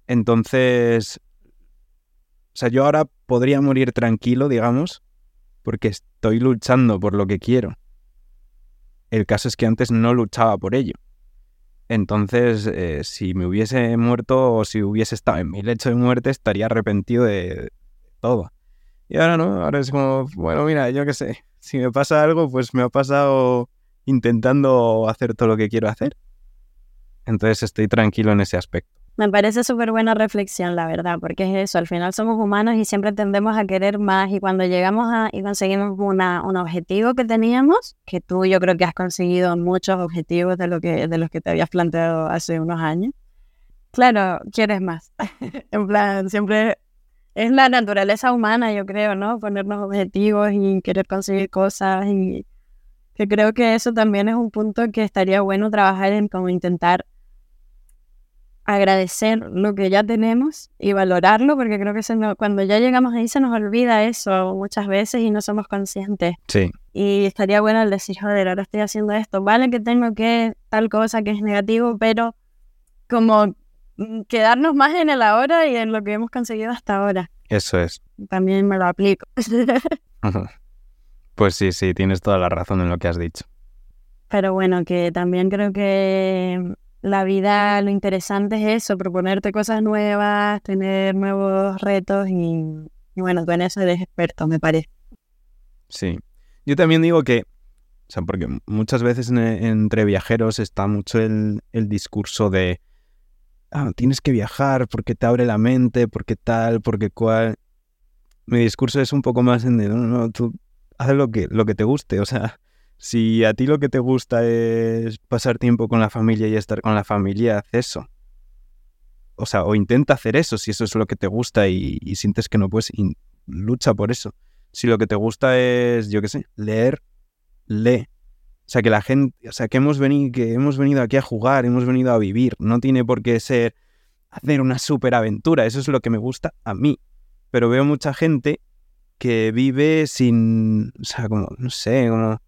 Entonces, o sea, yo ahora podría morir tranquilo, digamos, porque estoy luchando por lo que quiero. El caso es que antes no luchaba por ello. Entonces, eh, si me hubiese muerto o si hubiese estado en mi lecho de muerte, estaría arrepentido de todo. Y ahora no, ahora es como, bueno, mira, yo qué sé, si me pasa algo, pues me ha pasado intentando hacer todo lo que quiero hacer. Entonces estoy tranquilo en ese aspecto. Me parece súper buena reflexión, la verdad, porque es eso, al final somos humanos y siempre tendemos a querer más y cuando llegamos a, y conseguimos una, un objetivo que teníamos, que tú yo creo que has conseguido muchos objetivos de, lo que, de los que te habías planteado hace unos años, claro, quieres más. en plan, siempre es la naturaleza humana, yo creo, ¿no? Ponernos objetivos y querer conseguir cosas y que creo que eso también es un punto que estaría bueno trabajar en como intentar agradecer lo que ya tenemos y valorarlo, porque creo que cuando ya llegamos ahí se nos olvida eso muchas veces y no somos conscientes. Sí. Y estaría bueno el decir, joder, ahora estoy haciendo esto, vale que tengo que tal cosa que es negativo, pero como Mm, quedarnos más en el ahora y en lo que hemos conseguido hasta ahora. Eso es. También me lo aplico. pues sí, sí, tienes toda la razón en lo que has dicho. Pero bueno, que también creo que la vida, lo interesante es eso, proponerte cosas nuevas, tener nuevos retos y, bueno, tú en eso eres experto, me parece. Sí. Yo también digo que, o sea, porque muchas veces entre viajeros está mucho el discurso de ah, tienes que viajar porque te abre la mente, porque tal, porque cual. Mi discurso es un poco más en de, no, no, tú haz lo que, lo que te guste. O sea, si a ti lo que te gusta es pasar tiempo con la familia y estar con la familia, haz eso. O sea, o intenta hacer eso si eso es lo que te gusta y, sientes que no puedes, lucha por eso. Si lo que te gusta es, yo qué sé, leer, lee. O sea, que la gente, o sea, que hemos venido, que hemos venido aquí a jugar, hemos venido a vivir. No tiene por qué ser hacer una superaventura. Eso es lo que me gusta a mí. Pero veo mucha gente que vive sin, o sea, como, no sé, como...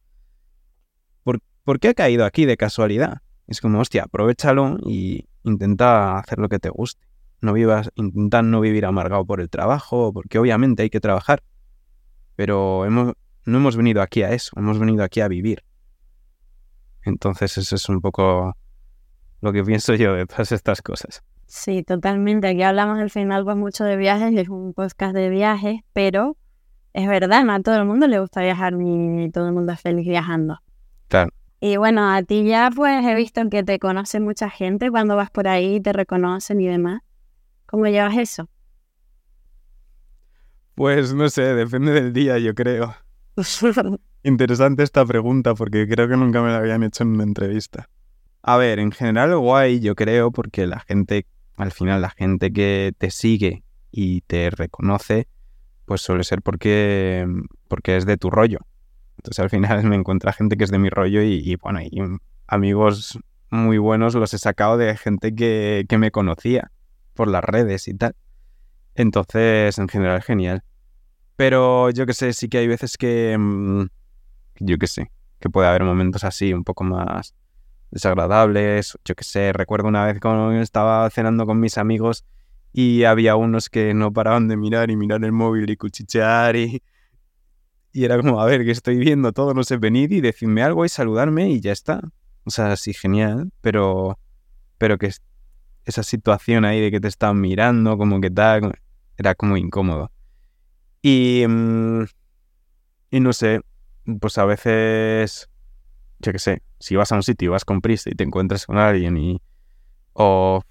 ¿Por, ¿por qué ha caído aquí de casualidad? Es como, hostia, aprovechalo y intenta hacer lo que te guste. No vivas, intenta no vivir amargado por el trabajo, porque obviamente hay que trabajar. Pero hemos, no hemos venido aquí a eso, hemos venido aquí a vivir. Entonces eso es un poco lo que pienso yo de todas estas cosas. Sí, totalmente. Aquí hablamos al final pues mucho de viajes, es un podcast de viajes, pero es verdad, no a todo el mundo le gusta viajar ni, todo el mundo es feliz viajando. Claro. Y bueno, a ti ya pues he visto que te conoce mucha gente cuando vas por ahí, te reconocen y demás. ¿Cómo llevas eso? Pues no sé, depende del día, yo creo. Interesante esta pregunta porque creo que nunca me la habían hecho en una entrevista. A ver, en general guay, yo creo, porque la gente, al final la gente que te sigue y te reconoce, pues suele ser porque, porque es de tu rollo. Entonces al final me encuentra gente que es de mi rollo y, bueno, y amigos muy buenos los he sacado de gente que, que me conocía por las redes y tal. Entonces, en general, genial. Pero yo que sé, sí que hay veces que, mm, yo que sé, que puede haber momentos así un poco más desagradables. Yo que sé, recuerdo una vez cuando estaba cenando con mis amigos y había unos que no paraban de mirar y mirar el móvil y cuchichear y, y era como, a ver, que estoy viendo todo, no sé, venir y decirme algo y saludarme y ya está. O sea, sí, genial, pero, pero que esa situación ahí de que te están mirando, como que tal, era como incómodo. Y, mm, y no sé, pues a veces, yo qué sé, si vas a un sitio y vas con prisa y te encuentras con alguien y... O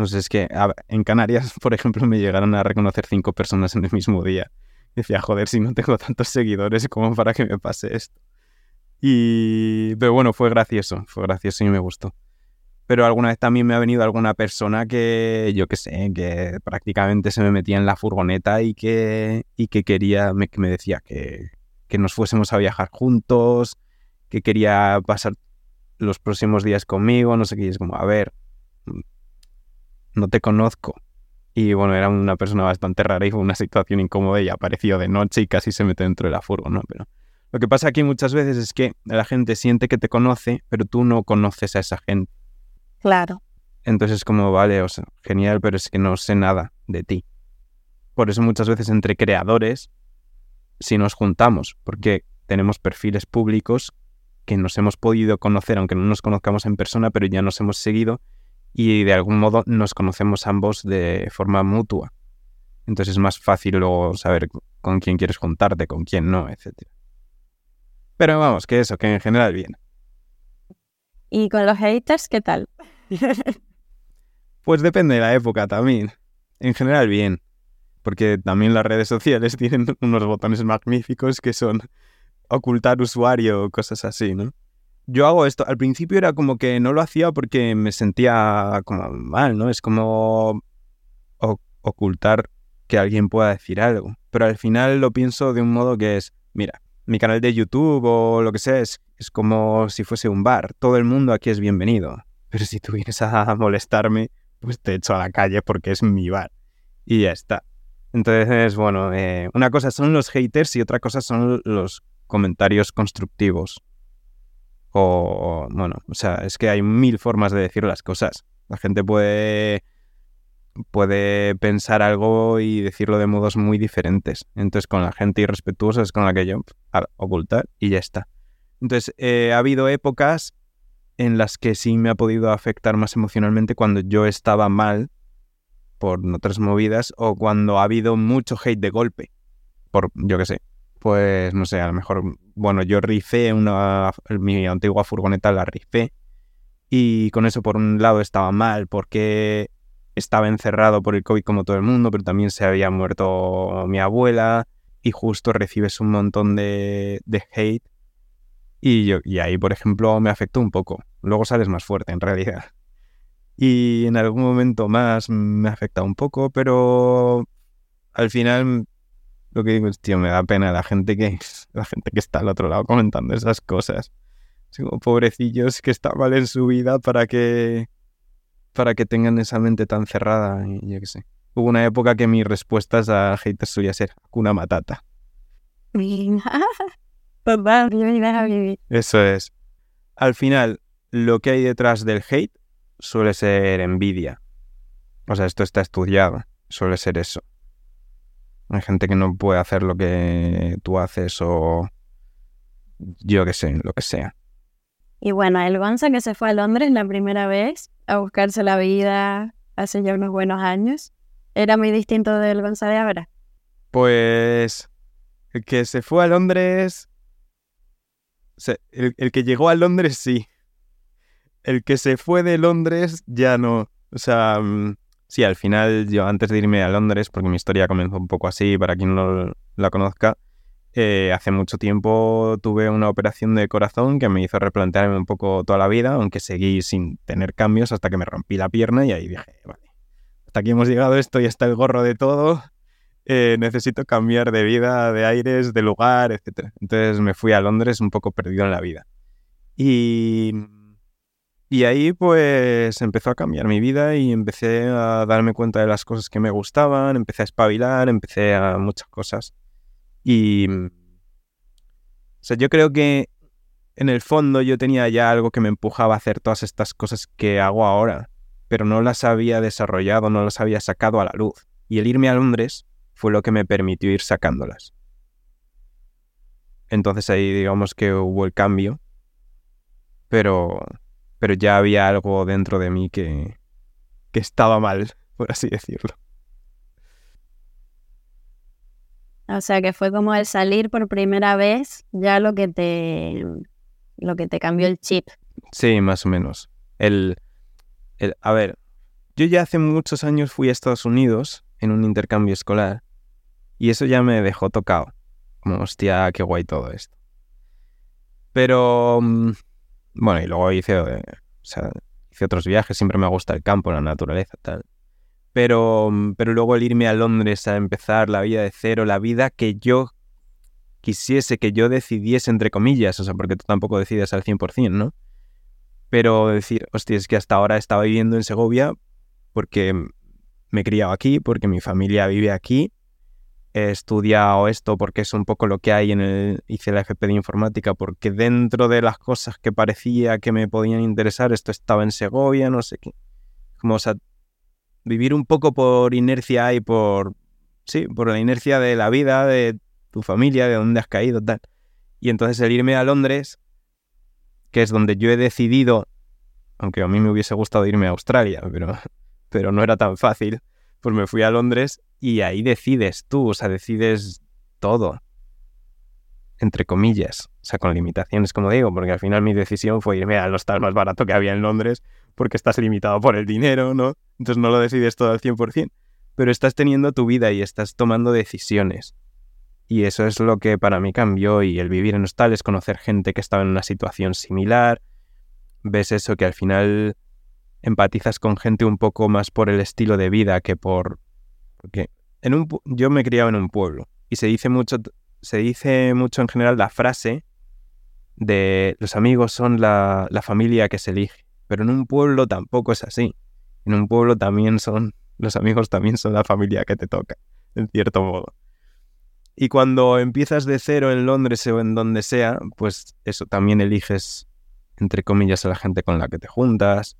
no sé, es que en Canarias, por ejemplo, me llegaron a reconocer cinco personas en el mismo día. Decía, joder, si no tengo tantos seguidores, ¿cómo para que me pase esto? Y... Pero bueno, fue gracioso, fue gracioso y me gustó. Pero alguna vez también me ha venido alguna persona que, yo qué sé, que prácticamente se me metía en la furgoneta y que, y que quería, me, me decía que, que nos fuésemos a viajar juntos, que quería pasar los próximos días conmigo, no sé qué, y es como, a ver, no te conozco. Y bueno, era una persona bastante rara y fue una situación incómoda y apareció de noche y casi se mete dentro de la furgo, ¿no? Pero lo que pasa aquí muchas veces es que la gente siente que te conoce, pero tú no conoces a esa gente. Claro. Entonces es como, vale, o sea, genial, pero es que no sé nada de ti. Por eso muchas veces entre creadores, si nos juntamos, porque tenemos perfiles públicos que nos hemos podido conocer, aunque no nos conozcamos en persona, pero ya nos hemos seguido y de algún modo nos conocemos ambos de forma mutua. Entonces es más fácil luego saber con quién quieres juntarte, con quién no, etc. Pero vamos, que eso, que en general bien. ¿Y con los haters qué tal? pues depende de la época también. En general bien. Porque también las redes sociales tienen unos botones magníficos que son ocultar usuario o cosas así, ¿no? Yo hago esto. Al principio era como que no lo hacía porque me sentía como mal, ¿no? Es como ocultar que alguien pueda decir algo. Pero al final lo pienso de un modo que es, mira, mi canal de YouTube o lo que sea es, es como si fuese un bar. Todo el mundo aquí es bienvenido. Pero si tú vienes a molestarme, pues te echo a la calle porque es mi bar. Y ya está. Entonces, bueno, eh, una cosa son los haters y otra cosa son los comentarios constructivos. O, bueno, o sea, es que hay mil formas de decir las cosas. La gente puede, puede pensar algo y decirlo de modos muy diferentes. Entonces, con la gente irrespetuosa es con la que yo ocultar y ya está. Entonces, eh, ha habido épocas en las que sí me ha podido afectar más emocionalmente cuando yo estaba mal por otras movidas o cuando ha habido mucho hate de golpe. Por, yo qué sé, pues no sé, a lo mejor, bueno, yo rifé una, mi antigua furgoneta la rifé Y con eso, por un lado, estaba mal porque estaba encerrado por el COVID como todo el mundo, pero también se había muerto mi abuela y justo recibes un montón de, de hate. Y, yo, y ahí, por ejemplo, me afectó un poco. Luego sales más fuerte, en realidad. Y en algún momento más me afecta un poco, pero al final lo que digo es, tío, me da pena la gente que, la gente que está al otro lado comentando esas cosas. Como pobrecillos que están mal en su vida para que, para que tengan esa mente tan cerrada. Y yo qué sé. Hubo una época que mis respuestas a haters solía ser una matata. Eso es. Al final, lo que hay detrás del hate suele ser envidia. O sea, esto está estudiado. Suele ser eso. Hay gente que no puede hacer lo que tú haces o yo qué sé, lo que sea. Y bueno, el Gonza que se fue a Londres la primera vez a buscarse la vida hace ya unos buenos años, ¿era muy distinto del Gonza de ahora? Pues el que se fue a Londres... el, el que llegó a Londres sí. El que se fue de Londres ya no. O sea, mm, sí, al final yo antes de irme a Londres, porque mi historia comenzó un poco así, para quien no la conozca, eh, hace mucho tiempo tuve una operación de corazón que me hizo replantearme un poco toda la vida, aunque seguí sin tener cambios hasta que me rompí la pierna y ahí dije, vale, hasta aquí hemos llegado, esto y está el gorro de todo, eh, necesito cambiar de vida, de aires, de lugar, etc. Entonces me fui a Londres un poco perdido en la vida. Y, y ahí pues empezó a cambiar mi vida y empecé a darme cuenta de las cosas que me gustaban, empecé a espabilar, empecé a muchas cosas. Y. Mm, o sea, yo creo que en el fondo yo tenía ya algo que me empujaba a hacer todas estas cosas que hago ahora, pero no las había desarrollado, no las había sacado a la luz. Y el irme a Londres fue lo que me permitió ir sacándolas. Entonces ahí digamos que hubo el cambio, pero, pero ya había algo dentro de mí que, que estaba mal, por así decirlo. O sea que fue como el salir por primera vez ya lo que te lo que te cambió el chip. Sí, más o menos. El, el, a ver, yo ya hace muchos años fui a Estados Unidos en un intercambio escolar y eso ya me dejó tocado. Como, hostia, qué guay todo esto. Pero, mm, bueno, y luego hice, eh, hice otros viajes, siempre me gusta el campo, la naturaleza, tal. Pero, pero luego el irme a Londres a empezar la vida de cero, la vida que yo quisiese, que yo decidiese, entre comillas, o sea, porque tú tampoco decides al 100%, ¿no? Pero decir, hostia, es que hasta ahora estaba viviendo en Segovia porque me he criado aquí, porque mi familia vive aquí, he estudiado esto porque es un poco lo que hay en el, hice la FP de informática, porque dentro de las cosas que parecía que me podían interesar, esto estaba en Segovia, no sé qué. Como, o sea, vivir un poco por inercia y por, sí, por la inercia de la vida, de tu familia, de dónde has caído, tal. Y entonces el irme a Londres, que es donde yo he decidido, aunque a mí me hubiese gustado irme a Australia, pero, pero no era tan fácil, pues me fui a Londres y ahí decides tú, o sea, decides todo, entre comillas, o sea, con limitaciones, como digo, porque al final mi decisión fue irme al hostal más barato que había en Londres porque estás limitado por el dinero, ¿no? Entonces no lo decides todo al 100%, pero estás teniendo tu vida y estás tomando decisiones. Y eso es lo que para mí cambió y el vivir en hostales, conocer gente que estaba en una situación similar, ves eso que al final empatizas con gente un poco más por el estilo de vida que por porque en un yo me criaba en un pueblo y se dice mucho se dice mucho en general la frase de los amigos son la, la familia que se elige pero en un pueblo tampoco es así. En un pueblo también son, los amigos también son la familia que te toca, en cierto modo. Y cuando empiezas de cero en Londres o en donde sea, pues eso, también eliges, entre comillas, a la gente con la que te juntas.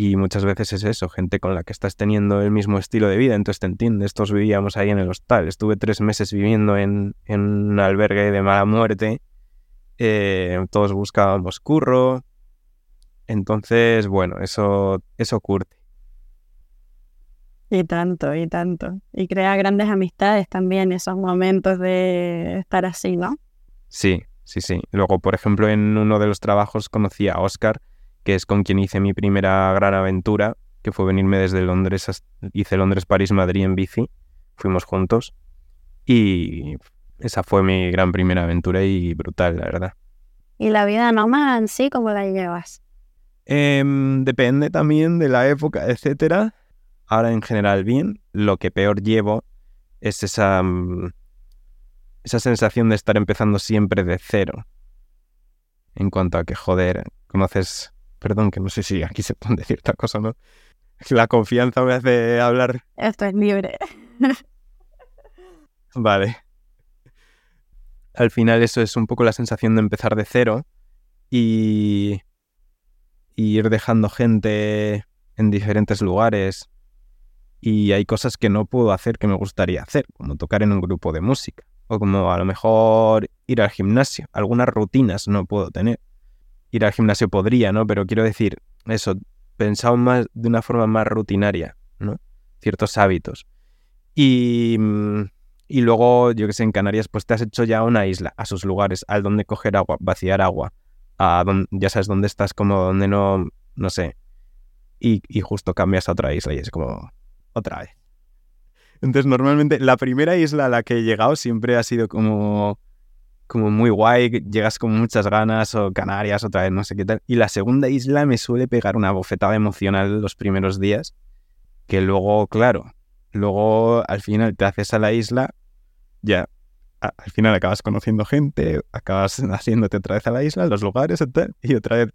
Y muchas veces es eso, gente con la que estás teniendo el mismo estilo de vida, entonces te entiendes. Todos vivíamos ahí en el hostal. Estuve tres meses viviendo en, un albergue de mala muerte. Eh, todos buscábamos curro, entonces, bueno, eso, eso curte. Y tanto, y tanto. Y crea grandes amistades también esos momentos de estar así, ¿no? Sí, sí, sí. Luego, por ejemplo, en uno de los trabajos conocí a Oscar, que es con quien hice mi primera gran aventura, que fue venirme desde Londres, hice Londres, París, Madrid en bici, fuimos juntos y esa fue mi gran primera aventura y brutal, la verdad. ¿Y la vida nómada en sí, cómo la llevas? Em, depende también de la época, etcétera. Ahora en general bien. Lo que peor llevo es esa, mm, esa sensación de estar empezando siempre de cero. En cuanto a que, joder, conoces... Perdón, que no sé si aquí se puede decir otra cosa, ¿no? La confianza me hace hablar. Esto es libre. vale al final eso es un poco la sensación de empezar de cero y, ir dejando gente en diferentes lugares. Y hay cosas que no puedo hacer que me gustaría hacer, como tocar en un grupo de música, o como a lo mejor ir al gimnasio. Algunas rutinas no puedo tener. Ir al gimnasio podría, ¿no? Pero quiero decir, eso, pensado más de una forma más rutinaria, ¿no? Ciertos hábitos. Y, mm, y luego, yo que sé, en Canarias, pues te has hecho ya una isla, a sus lugares, al donde coger agua, vaciar agua, a donde, ya sabes dónde estás, como donde no, no sé, y, y justo cambias a otra isla y es como otra vez. Entonces, normalmente la primera isla a la que he llegado siempre ha sido como, como muy guay, llegas con muchas ganas, o Canarias, otra vez, no sé qué tal. Y la segunda isla me suele pegar una bofetada emocional los primeros días, que luego, claro, luego al final te haces a la isla, ya al final acabas conociendo gente, acabas haciéndote otra vez a la isla, los lugares y otra vez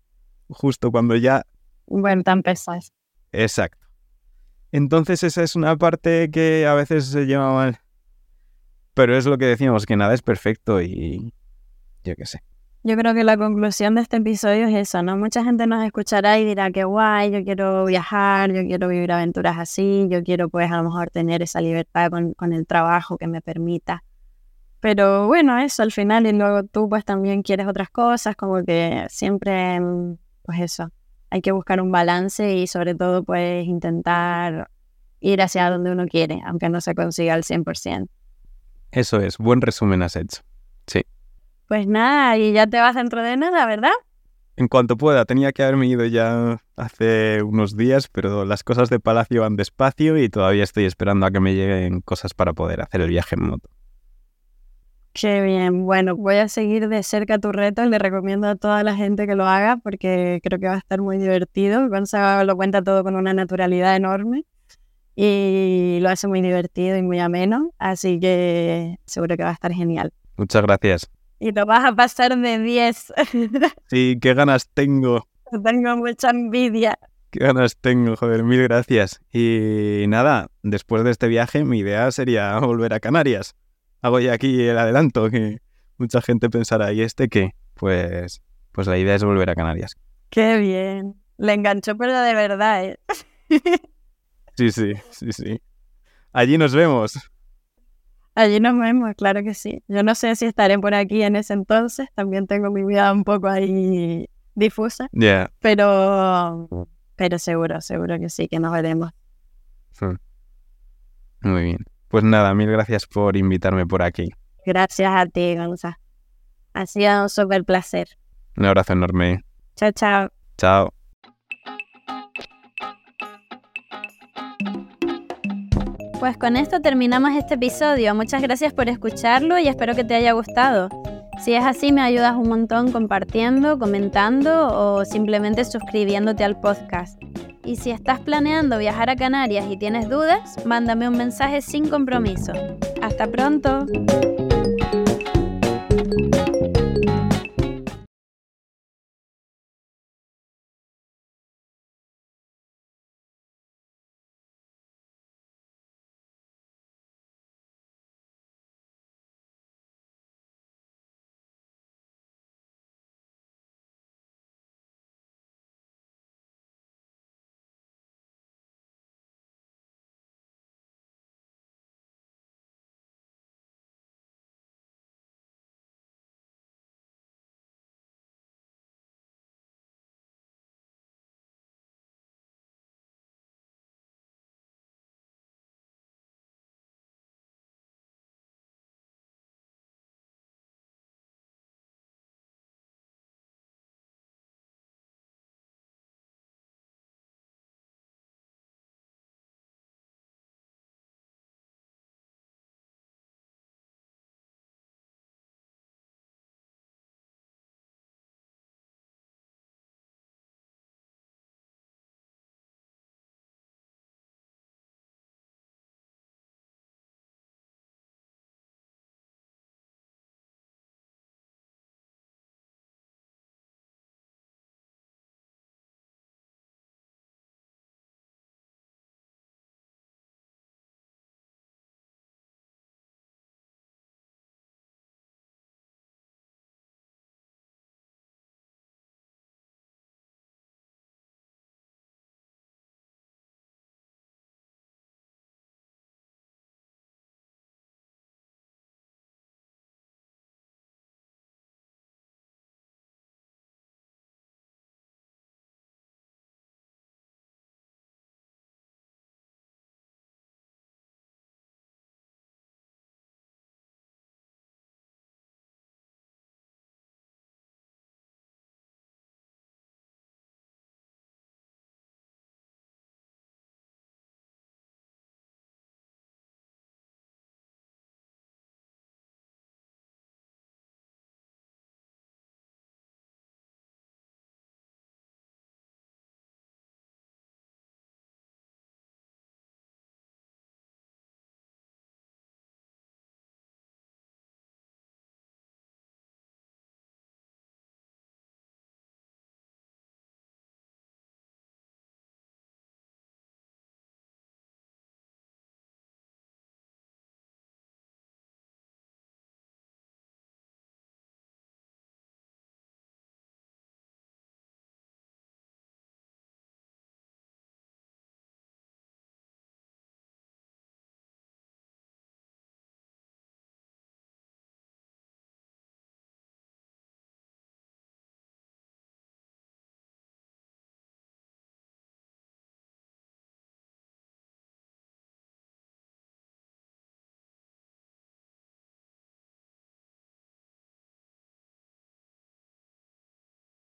justo cuando ya... Bueno, tan pesas. Exacto. Entonces esa es una parte que a veces se lleva mal. Pero es lo que decíamos, que nada es perfecto y yo qué sé. Yo creo que la conclusión de este episodio es eso, ¿no? Mucha gente nos escuchará y dirá que guay, yo quiero viajar, yo quiero vivir aventuras así, yo quiero pues a lo mejor tener esa libertad con, con el trabajo que me permita. Pero bueno, eso al final y luego tú pues también quieres otras cosas, como que siempre, mm, pues eso, hay que buscar un balance y sobre todo pues intentar ir hacia donde uno quiere, aunque no se consiga al 100%. Eso es, buen resumen has hecho. Sí. Pues nada, y ya te vas dentro de nada, ¿verdad? En cuanto pueda, tenía que haberme ido ya hace unos días, pero las cosas de Palacio van despacio y todavía estoy esperando a que me lleguen cosas para poder hacer el viaje en moto. Qué bien, bueno, voy a seguir de cerca tu reto, le recomiendo a toda la gente que lo haga porque creo que va a estar muy divertido. Gonzalo lo cuenta todo con una naturalidad enorme y lo hace muy divertido y muy ameno, así que seguro que va a estar genial. Muchas gracias y lo vas a pasar de 10. Sí, qué ganas tengo. Tengo mucha envidia. Qué ganas tengo, joder, mil gracias. Y nada, después de este viaje mi idea sería volver a Canarias. Hago ya aquí el adelanto, que mucha gente pensará, ¿y este qué? Pues, pues la idea es volver a Canarias. Qué bien. Le enganchó, pero de verdad, ¿eh? Sí, sí, sí, sí. Allí nos vemos. Allí nos vemos, claro que sí. Yo no sé si estaré por aquí en ese entonces, también tengo mi vida un poco ahí difusa. Yeah. Pero, pero seguro, seguro que sí, que nos veremos. Muy bien. Pues nada, mil gracias por invitarme por aquí. Gracias a ti, Gonza. Ha sido un súper placer. Un abrazo enorme. Chao, chao. Chao. Pues con esto terminamos este episodio. Muchas gracias por escucharlo y espero que te haya gustado. Si es así, me ayudas un montón compartiendo, comentando o simplemente suscribiéndote al podcast. Y si estás planeando viajar a Canarias y tienes dudas, mándame un mensaje sin compromiso. Hasta pronto.